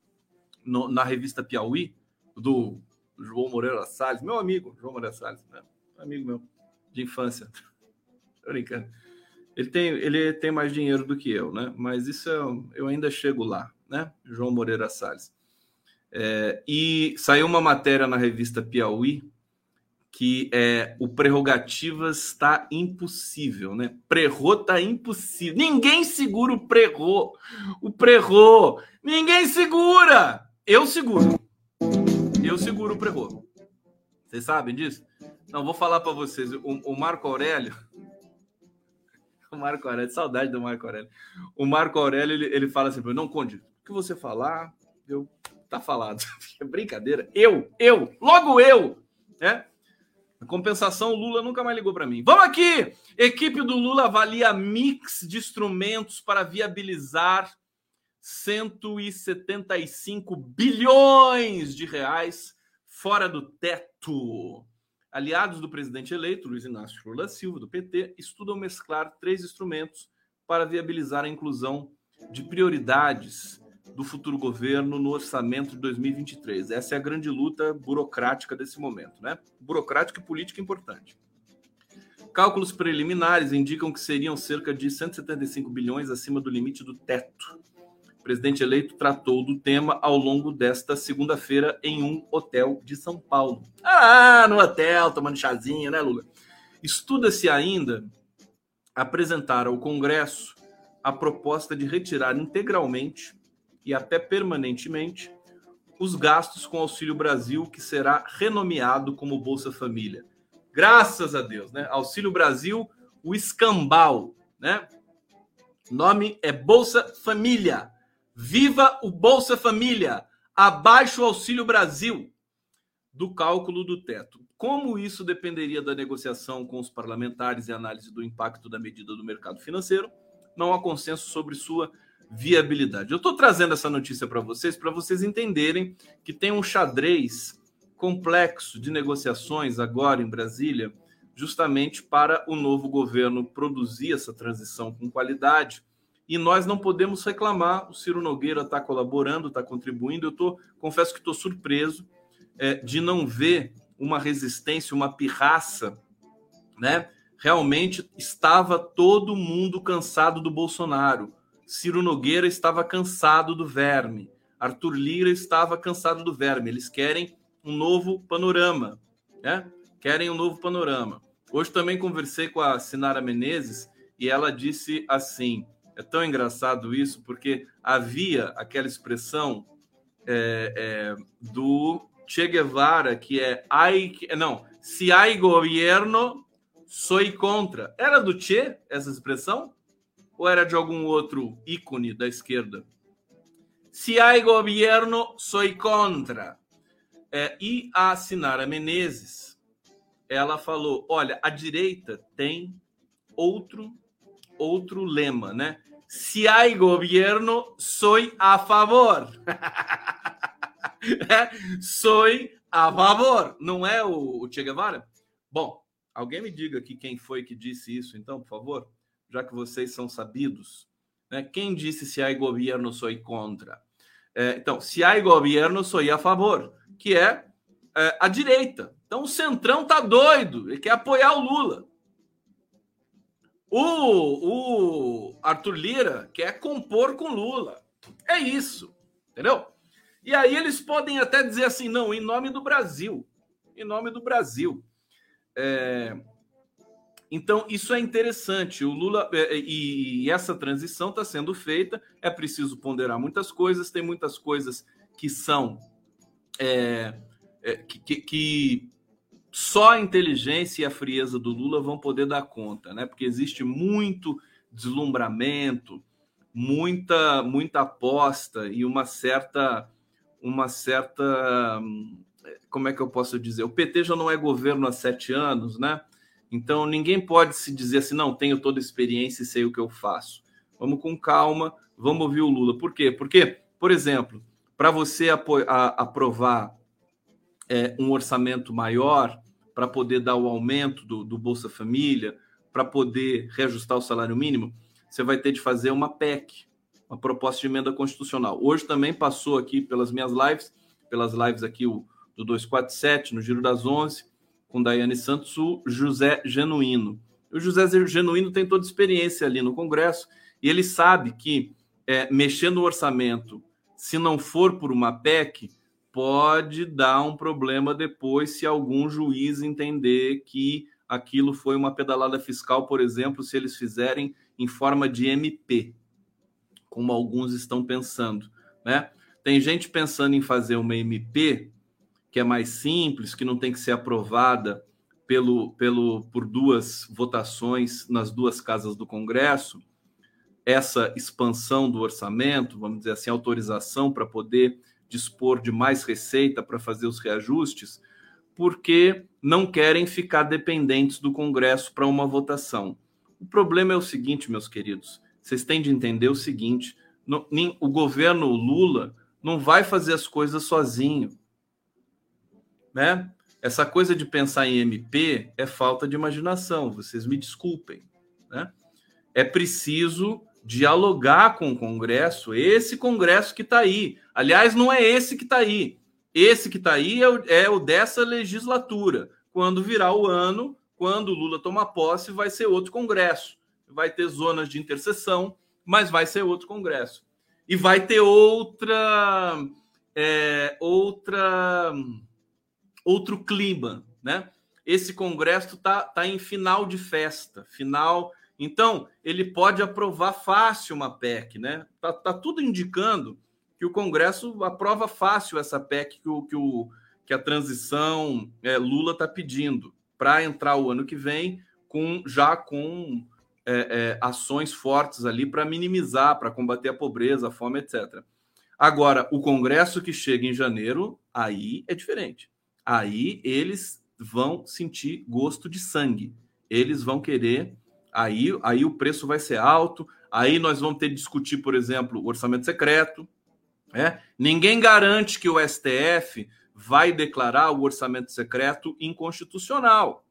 no, na revista Piauí, do João Moreira Salles, meu amigo, João Moreira Salles, né? amigo meu de infância. Tô brincando. Ele tem, ele tem mais dinheiro do que eu, né? Mas isso eu, eu ainda chego lá, né? João Moreira Salles. É, e saiu uma matéria na revista Piauí que é o prerrogativas está impossível, né? Prerro está impossível. Ninguém segura o prerro. O prerro. Ninguém segura. Eu seguro. Eu seguro o prerro. Vocês sabem disso? Não, vou falar para vocês. O, o, Marco Aurélio. O Marco Aurélio, saudade do Marco Aurélio. O Marco Aurélio, ele, ele fala assim: Não, Conde, o que você falar, eu tá falado. Brincadeira. Eu, eu, logo eu, né? A compensação, o Lula nunca mais ligou para mim. Vamos aqui! Equipe do Lula avalia mix de instrumentos para viabilizar 175 bilhões de reais fora do teto. Aliados do presidente eleito, Luiz Inácio Lula Silva, do PT, estudam mesclar três instrumentos para viabilizar a inclusão de prioridades do futuro governo no orçamento de 2023. Essa é a grande luta burocrática desse momento, né? Burocrática e política importante. Cálculos preliminares indicam que seriam cerca de 175 bilhões acima do limite do teto. O presidente eleito tratou do tema ao longo desta segunda-feira em um hotel de São Paulo. Ah, no hotel, tomando chazinho, né, Lula? Estuda-se ainda apresentar ao Congresso a proposta de retirar integralmente e até permanentemente os gastos com Auxílio Brasil, que será renomeado como Bolsa Família. Graças a Deus, né? Auxílio Brasil, o escambau, né? Nome é Bolsa Família. Viva o Bolsa Família! Abaixo o Auxílio Brasil do cálculo do teto. Como isso dependeria da negociação com os parlamentares e análise do impacto da medida do mercado financeiro, não há consenso sobre sua viabilidade. Eu estou trazendo essa notícia para vocês, para vocês entenderem que tem um xadrez complexo de negociações agora em Brasília, justamente para o novo governo produzir essa transição com qualidade. E nós não podemos reclamar. O Ciro Nogueira está colaborando, está contribuindo. Eu tô, confesso que estou surpreso é, de não ver uma resistência, uma pirraça, né? Realmente estava todo mundo cansado do Bolsonaro. Ciro Nogueira estava cansado do verme. Arthur Lira estava cansado do verme. Eles querem um novo panorama, né? Querem um novo panorama. Hoje também conversei com a Sinara Menezes e ela disse assim: é tão engraçado isso, porque havia aquela expressão é, é, do Che Guevara que é ai, não, se há governo, sou contra. Era do Che essa expressão? Ou era de algum outro ícone da esquerda? Se há governo, sou contra. É, e a Sinara Menezes, ela falou: olha, a direita tem outro outro lema, né? Se há governo, sou a favor. é, sou a favor. Não é o Che Guevara? Bom, alguém me diga aqui quem foi que disse isso, então, por favor, já que vocês são sabidos. Né? Quem disse se há governo, sou contra? É, então, se há governo, sou a favor, que é, é a direita. Então, o Centrão tá doido, ele quer apoiar o Lula. O, o Arthur Lira quer compor com Lula. É isso, entendeu? E aí eles podem até dizer assim, não, em nome do Brasil. Em nome do Brasil. É... Então, isso é interessante. O Lula é, é, e essa transição está sendo feita. É preciso ponderar muitas coisas. Tem muitas coisas que são é, é, que, que, só a inteligência e a frieza do Lula vão poder dar conta, né? Porque existe muito deslumbramento, muita muita aposta e uma certa uma certa como é que eu posso dizer? O PT já não é governo há sete anos, né? Então ninguém pode se dizer assim, não, tenho toda a experiência e sei o que eu faço. Vamos com calma, vamos ouvir o Lula. Por quê? Porque, por exemplo, para você aprovar é, um orçamento maior, para poder dar o aumento do, do Bolsa Família, para poder reajustar o salário mínimo, você vai ter de fazer uma PEC, uma proposta de emenda constitucional. Hoje também passou aqui pelas minhas lives, pelas lives aqui o, do 247, no Giro das 11, com Daiane Santos, o José Genuíno. O José Genuíno tem toda experiência ali no Congresso e ele sabe que é, mexer no orçamento, se não for por uma PEC, pode dar um problema depois se algum juiz entender que aquilo foi uma pedalada fiscal, por exemplo, se eles fizerem em forma de MP, como alguns estão pensando, né? Tem gente pensando em fazer uma MP que é mais simples, que não tem que ser aprovada pelo, pelo, por duas votações nas duas casas do Congresso, essa expansão do orçamento, vamos dizer assim, autorização para poder dispor de mais receita para fazer os reajustes, porque não querem ficar dependentes do Congresso para uma votação. O problema é o seguinte, meus queridos, vocês têm de entender o seguinte: o governo Lula não vai fazer as coisas sozinho né? Essa coisa de pensar em MP é falta de imaginação, vocês me desculpem, né? É preciso dialogar com o Congresso, esse Congresso que está aí. Aliás, não é esse que está aí. Esse que está aí é o, é o dessa legislatura. Quando virar o ano, quando o Lula tomar posse, vai ser outro Congresso. Vai ter zonas de interseção, mas vai ser outro Congresso. E vai ter outra. É, outra outro clima, né? Esse congresso está tá em final de festa, final. Então, ele pode aprovar fácil uma PEC, né? Tá, tá tudo indicando que o Congresso aprova fácil essa PEC que, o, que, o, que a transição é, Lula está pedindo para entrar o ano que vem com já com é, é, ações fortes ali para minimizar, para combater a pobreza, a fome, etc. Agora, o Congresso que chega em janeiro, aí é diferente aí eles vão sentir gosto de sangue. Eles vão querer, aí, aí o preço vai ser alto, aí nós vamos ter que discutir, por exemplo, o orçamento secreto. Né? Ninguém garante que o STF vai declarar o orçamento secreto inconstitucional.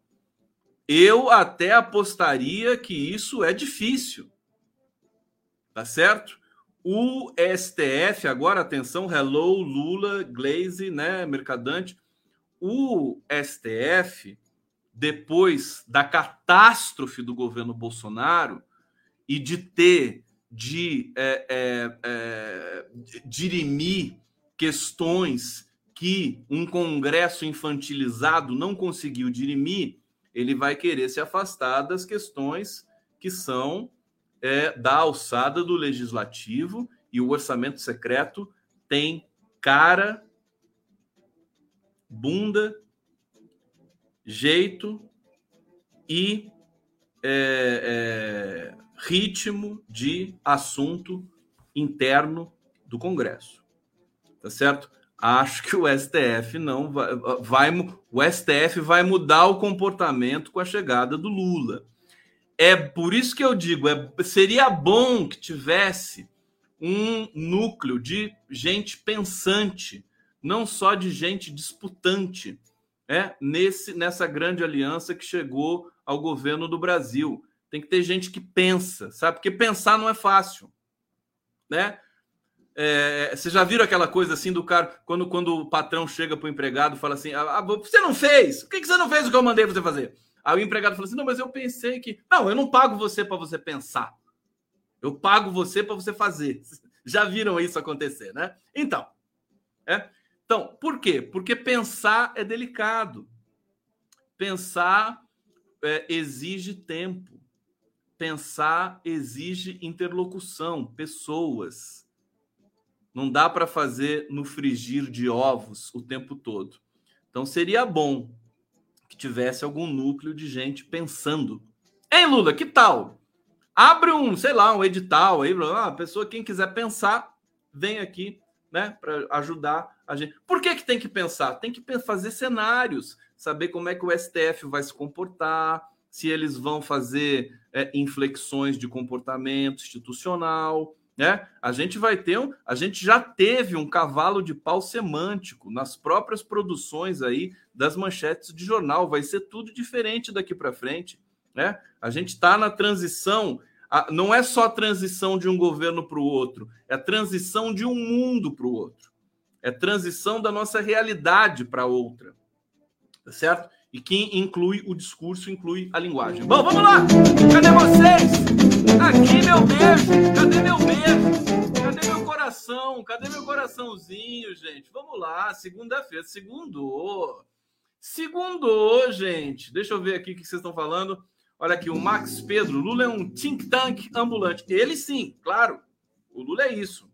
Eu até apostaria que isso é difícil. Tá certo? O STF, agora atenção, hello, Lula, Glaze, né, Mercadante. O STF, depois da catástrofe do governo Bolsonaro e de ter de é, é, é, dirimir questões que um Congresso infantilizado não conseguiu dirimir, ele vai querer se afastar das questões que são é, da alçada do legislativo e o orçamento secreto tem cara, bunda, jeito e é, é, ritmo de assunto interno do Congresso. Tá certo? Acho que o STF não vai, vai o STF vai mudar o comportamento com a chegada do Lula. É por isso que eu digo, é, seria bom que tivesse um núcleo de gente pensante, não só de gente disputante, é, nesse, nessa grande aliança que chegou ao governo do Brasil. Tem que ter gente que pensa, sabe? Porque pensar não é fácil, né? É, vocês já viram aquela coisa assim do cara, quando, quando o patrão chega para o empregado fala assim: ah, você não fez? Por que, que você não fez o que eu mandei você fazer? Aí o empregado fala assim: não, mas eu pensei que. Não, eu não pago você para você pensar. Eu pago você para você fazer. Já viram isso acontecer, né? Então, é. Então, por quê? Porque pensar é delicado. Pensar é, exige tempo. Pensar exige interlocução, pessoas. Não dá para fazer no frigir de ovos o tempo todo. Então seria bom que tivesse algum núcleo de gente pensando. Hein, Lula, que tal? Abre um, sei lá, um edital aí, ah, a pessoa, quem quiser pensar, vem aqui, né, para ajudar a gente. Por que, que tem que pensar? Tem que fazer cenários, saber como é que o STF vai se comportar, se eles vão fazer é, inflexões de comportamento institucional, né? A gente vai ter um, a gente já teve um cavalo de pau semântico nas próprias produções aí das manchetes de jornal. Vai ser tudo diferente daqui para frente, né? A gente está na transição. A, não é só a transição de um governo para o outro, é a transição de um mundo para o outro. É transição da nossa realidade para outra, tá certo? E que inclui o discurso, inclui a linguagem. Bom, vamos lá! Cadê vocês? Aqui meu beijo. Cadê meu beijo? Cadê meu coração? Cadê meu coraçãozinho, gente? Vamos lá, segunda-feira, segundo. Segundo, gente. Deixa eu ver aqui o que vocês estão falando. Olha aqui, o Max Pedro. Lula é um think tank ambulante. Ele sim, claro. O Lula é isso.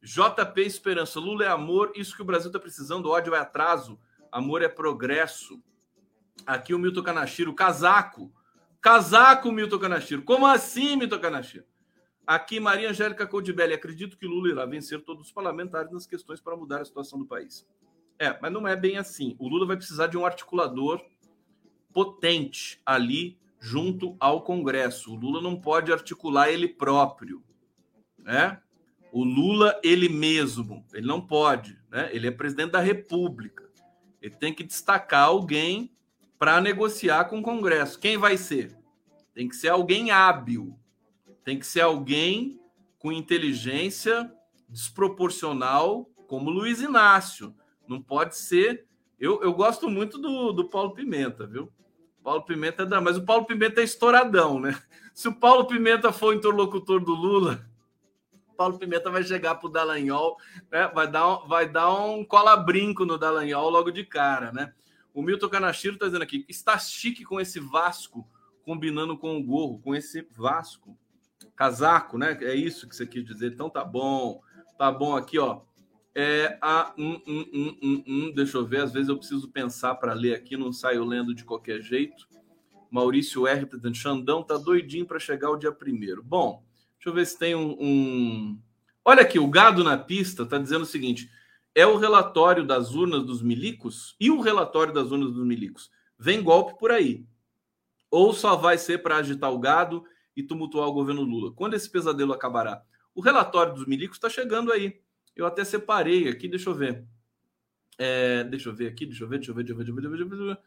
JP Esperança. Lula é amor. Isso que o Brasil está precisando. Ódio é atraso. Amor é progresso. Aqui o Milton Canachiro. Casaco. Casaco, Milton Canachiro. Como assim, Milton Canachiro? Aqui, Maria Angélica Coldibelli. Acredito que Lula irá vencer todos os parlamentares nas questões para mudar a situação do país. É, mas não é bem assim. O Lula vai precisar de um articulador potente ali junto ao Congresso. O Lula não pode articular ele próprio, né? O Lula ele mesmo, ele não pode, né? Ele é presidente da República. Ele tem que destacar alguém para negociar com o Congresso. Quem vai ser? Tem que ser alguém hábil, tem que ser alguém com inteligência desproporcional, como Luiz Inácio. Não pode ser. Eu, eu gosto muito do, do Paulo Pimenta, viu? Paulo Pimenta dá, mas o Paulo Pimenta é estouradão, né? Se o Paulo Pimenta for interlocutor do Lula, Paulo Pimenta vai chegar para o Dallagnol, né? vai, dar vai dar um cola-brinco no Dallagnol logo de cara, né? O Milton Canachiro está dizendo aqui: está chique com esse Vasco combinando com o gorro, com esse Vasco. Casaco, né? É isso que você quis dizer. Então tá bom. Tá bom aqui, ó. É a. Um, um, um, um, deixa eu ver, às vezes eu preciso pensar para ler aqui, não saio lendo de qualquer jeito. Maurício R. tá Xandão tá doidinho para chegar o dia primeiro. Bom, deixa eu ver se tem um, um. Olha aqui, o gado na pista tá dizendo o seguinte: é o relatório das urnas dos milicos e o relatório das urnas dos milicos. Vem golpe por aí. Ou só vai ser para agitar o gado e tumultuar o governo Lula. Quando esse pesadelo acabará? O relatório dos milicos está chegando aí. Eu até separei aqui, deixa eu ver. É, deixa eu ver aqui, deixa eu ver, deixa eu ver, deixa eu ver, deixa eu ver, deixa eu ver.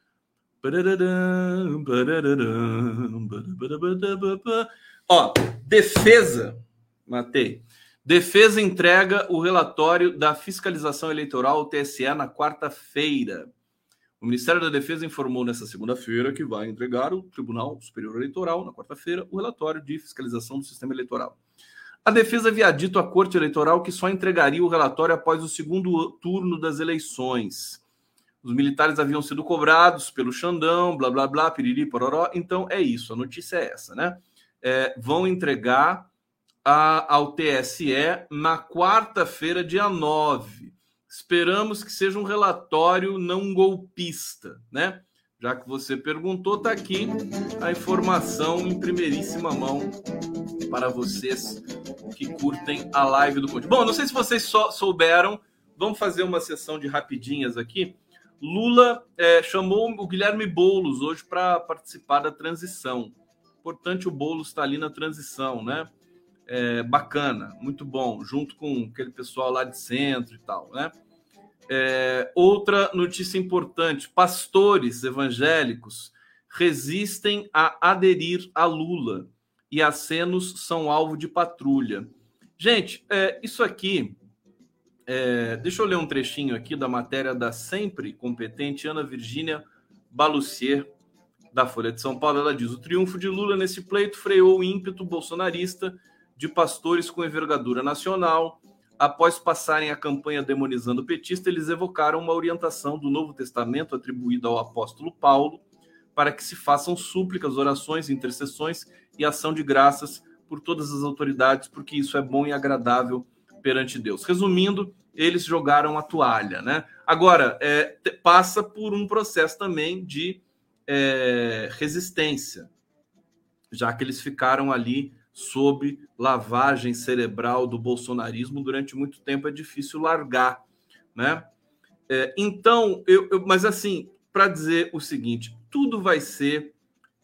Ó, defesa, matei. Defesa entrega o relatório da fiscalização eleitoral TSE na quarta-feira. O Ministério da Defesa informou nesta segunda-feira que vai entregar ao Tribunal Superior Eleitoral, na quarta-feira, o relatório de fiscalização do sistema eleitoral. A defesa havia dito à Corte Eleitoral que só entregaria o relatório após o segundo turno das eleições. Os militares haviam sido cobrados pelo Xandão, blá blá blá, piriri, pororó. Então é isso, a notícia é essa, né? É, vão entregar a, ao TSE na quarta-feira, dia 9. Esperamos que seja um relatório não golpista, né? Já que você perguntou, tá aqui a informação em primeiríssima mão para vocês que curtem a live do Conde. Bom, não sei se vocês só souberam, vamos fazer uma sessão de rapidinhas aqui. Lula é, chamou o Guilherme Boulos hoje para participar da transição. Importante, o Boulos está ali na transição, né? É, bacana, muito bom, junto com aquele pessoal lá de centro e tal, né? É, outra notícia importante: pastores evangélicos resistem a aderir a Lula e acenos são alvo de patrulha. Gente, é, isso aqui. É, deixa eu ler um trechinho aqui da matéria da sempre competente Ana Virgínia Balucier, da Folha de São Paulo. Ela diz: o triunfo de Lula nesse pleito freou o ímpeto bolsonarista de pastores com envergadura nacional Após passarem a campanha demonizando o petista, eles evocaram uma orientação do Novo Testamento atribuída ao apóstolo Paulo para que se façam súplicas, orações, intercessões e ação de graças por todas as autoridades, porque isso é bom e agradável perante Deus. Resumindo, eles jogaram a toalha, né? Agora, é, passa por um processo também de é, resistência, já que eles ficaram ali sob lavagem cerebral do bolsonarismo durante muito tempo é difícil largar, né? É, então, eu, eu, mas assim, para dizer o seguinte, tudo vai ser,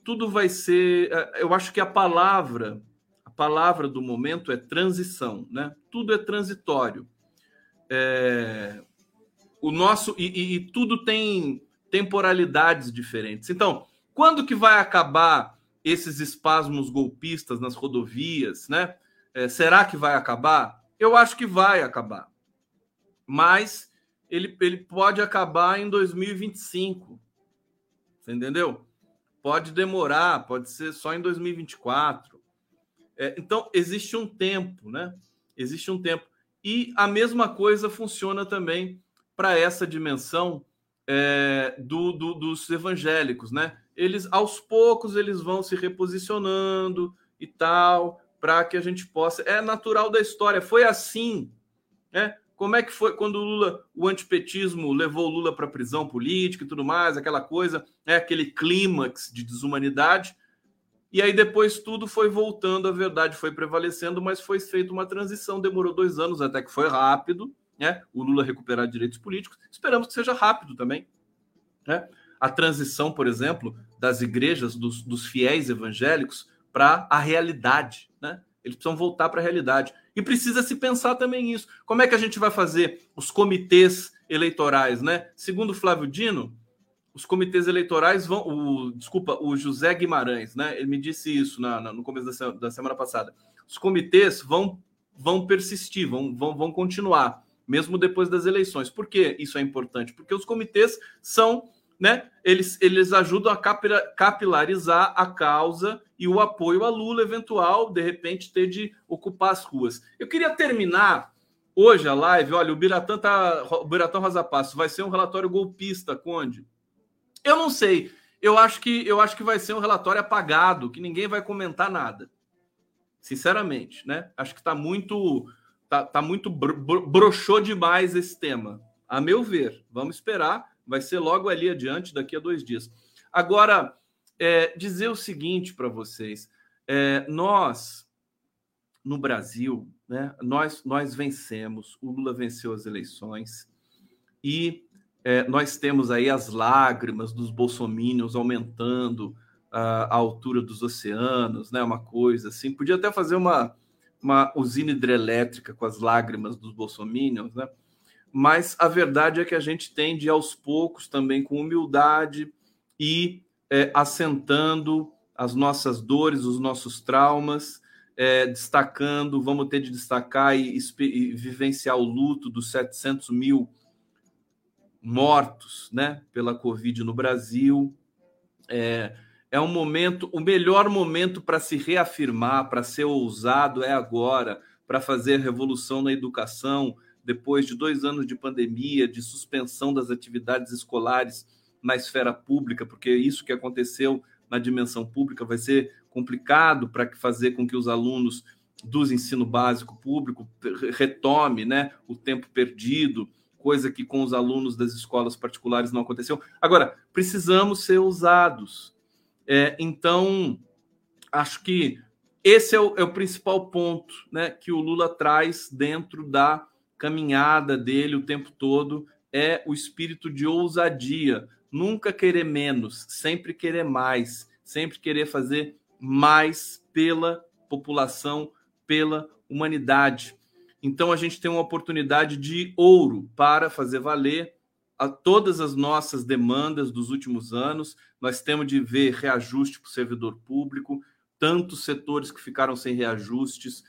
tudo vai ser, é, eu acho que a palavra, a palavra do momento é transição, né? Tudo é transitório. É, o nosso e, e, e tudo tem temporalidades diferentes. Então, quando que vai acabar esses espasmos golpistas nas rodovias, né? É, será que vai acabar? Eu acho que vai acabar. Mas ele, ele pode acabar em 2025. Você entendeu? Pode demorar, pode ser só em 2024. É, então, existe um tempo, né? Existe um tempo. E a mesma coisa funciona também para essa dimensão é, do, do, dos evangélicos, né? eles aos poucos eles vão se reposicionando e tal, para que a gente possa. É natural da história, foi assim, né? Como é que foi quando o Lula, o antipetismo levou o Lula para prisão política e tudo mais, aquela coisa, é aquele clímax de desumanidade. E aí depois tudo foi voltando, a verdade foi prevalecendo, mas foi feita uma transição, demorou dois anos até que foi rápido, né? O Lula recuperar direitos políticos. Esperamos que seja rápido também, né? a transição, por exemplo, das igrejas, dos, dos fiéis evangélicos, para a realidade. Eles precisam voltar para a realidade. E precisa se pensar também isso. Como é que a gente vai fazer os comitês eleitorais? Né? Segundo Flávio Dino, os comitês eleitorais vão. O, desculpa, o José Guimarães, né? Ele me disse isso na, na, no começo da, da, semana passada. Os comitês vão, vão persistir, vão, vão, vão continuar, mesmo depois das eleições. Por que isso é importante? Porque os comitês são né? Eles, eles ajudam a capilarizar a causa e o apoio a Lula eventual, de repente, ter de ocupar as ruas. Eu queria terminar hoje a live. Olha, o Biratã tá. O Rosa Passo vai ser um relatório golpista, Conde. Eu não sei. Eu acho que eu acho que vai ser um relatório apagado, que ninguém vai comentar nada. Sinceramente, né? Acho que está muito tá, tá muito broxou demais esse tema, a meu ver. Vamos esperar vai ser logo ali adiante, daqui a dois dias. Agora, é, dizer o seguinte para vocês: é, nós, no Brasil, né, nós, nós vencemos, o Lula venceu as eleições e é, nós temos aí as lágrimas dos bolsomínios aumentando a, a, altura dos oceanos, né, uma coisa assim. Podia até fazer uma, uma usina hidrelétrica com as lágrimas dos bolsomínios, né? Mas a verdade é que a gente tende aos poucos também com humildade e é, assentando as nossas dores, os nossos traumas, é, destacando, vamos ter de destacar e, e, vivenciar o luto dos 700 mil mortos né, pela Covid no Brasil. É, é um momento, o melhor momento para se reafirmar, para ser ousado é agora, para fazer revolução na educação, depois de dois anos de pandemia, de suspensão das atividades escolares na esfera pública, porque isso que aconteceu na dimensão pública vai ser complicado para fazer com que os alunos do ensino básico público retome né, o tempo perdido, coisa que com os alunos das escolas particulares não aconteceu. Agora, precisamos ser ousados. É, então, acho que esse é o, é o, principal ponto né, que o Lula traz dentro da caminhada dele o tempo todo, é o espírito de ousadia. Nunca querer menos, sempre querer mais, sempre querer fazer mais pela população, pela humanidade. Então a gente tem uma oportunidade de ouro para fazer valer a todas as nossas demandas dos últimos anos. Nós temos de ver reajuste para o servidor público, tantos setores que ficaram sem reajustes,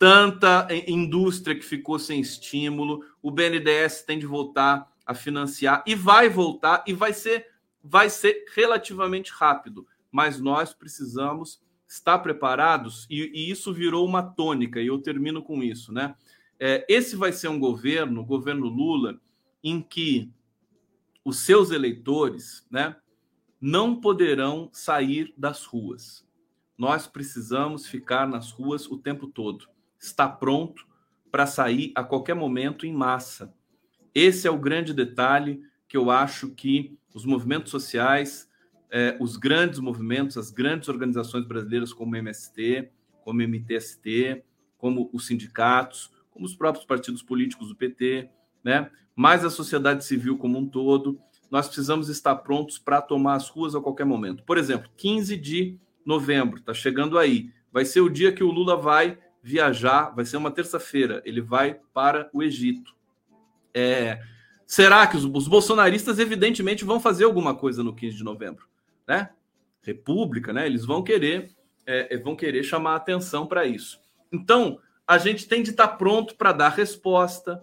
tanta indústria que ficou sem estímulo. O BNDES tem de voltar a financiar e vai voltar e vai ser vai ser relativamente rápido, mas nós precisamos estar preparados e, e isso virou uma tônica e eu termino com isso, né? É, esse vai ser um governo, governo Lula, em que os seus eleitores, né, não poderão sair das ruas. Nós precisamos ficar nas ruas o tempo todo. Está pronto para sair a qualquer momento em massa. Esse é o grande detalhe que eu acho que os movimentos sociais, eh, os grandes movimentos, as grandes organizações brasileiras como o MST, como o MTST, como os sindicatos, como os próprios partidos políticos do PT, né? mais a sociedade civil como um todo, nós precisamos estar prontos para tomar as ruas a qualquer momento. Por exemplo, 15 de novembro, está chegando aí. Vai ser o dia que o Lula vai viajar, vai ser uma terça-feira, ele vai para o Egito. É, será que os, os, bolsonaristas, evidentemente, vão fazer alguma coisa no 15 de novembro? Né? República, né? Eles vão querer, é, vão querer chamar atenção para isso. Então, a gente tem de estar tá pronto para dar resposta,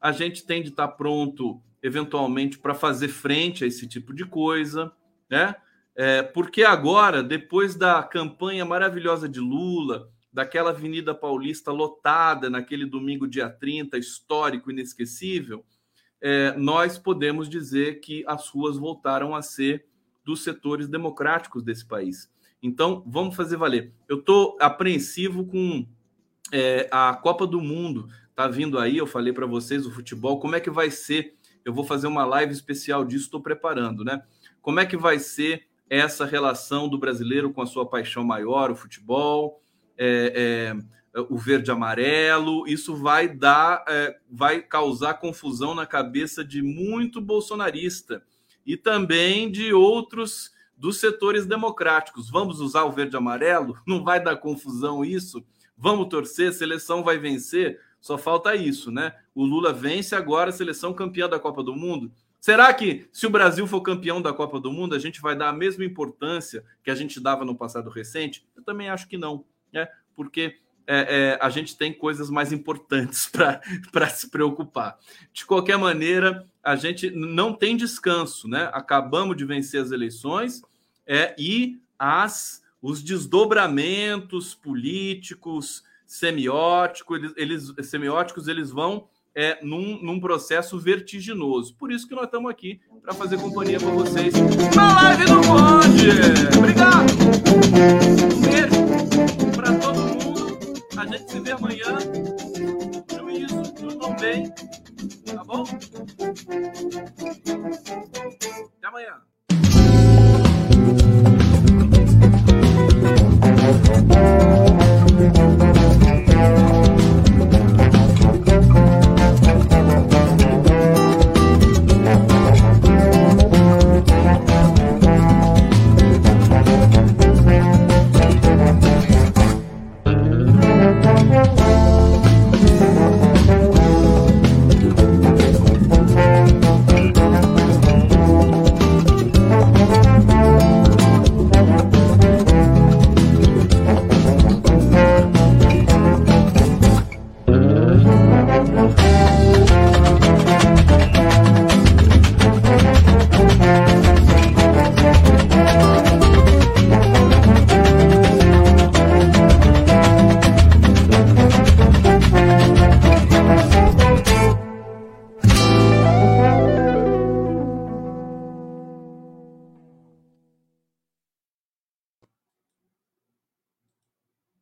a gente tem de estar tá pronto, eventualmente, para fazer frente a esse tipo de coisa, né? É, porque agora, depois da campanha maravilhosa de Lula, daquela Avenida Paulista lotada naquele domingo, dia 30, histórico, inesquecível, é, nós podemos dizer que as ruas voltaram a ser dos setores democráticos desse país. Então, vamos fazer valer. Eu estou apreensivo com é, a Copa do Mundo tá vindo aí, eu falei para vocês o futebol, como é que vai ser? Eu vou fazer uma live especial disso, estou preparando, né? Como é que vai ser essa relação do brasileiro com a sua paixão maior, o futebol, é, é, o verde amarelo? Isso vai dar, é, vai causar confusão na cabeça de muito bolsonarista e também de outros dos setores democráticos. Vamos usar o verde amarelo? Não vai dar confusão isso? Vamos torcer, seleção vai vencer. Só falta isso, né? O Lula vence agora, seleção campeã da Copa do Mundo. Será que, se o Brasil for campeão da Copa do Mundo, a gente vai dar a mesma importância que a gente dava no passado recente? Eu também acho que não, né? Porque é, é, a gente tem coisas mais importantes para se preocupar. De qualquer maneira, a gente não tem descanso, né? Acabamos de vencer as eleições é, e as os desdobramentos políticos, semióticos, eles, eles, semióticos, eles vão é, num, num processo vertiginoso. Por isso que nós estamos aqui para fazer companhia para vocês na live do Conde. Obrigado. Beijo. A gente se vê amanhã. Juízo, tudo bem. Tá bom? Até amanhã. Thank you.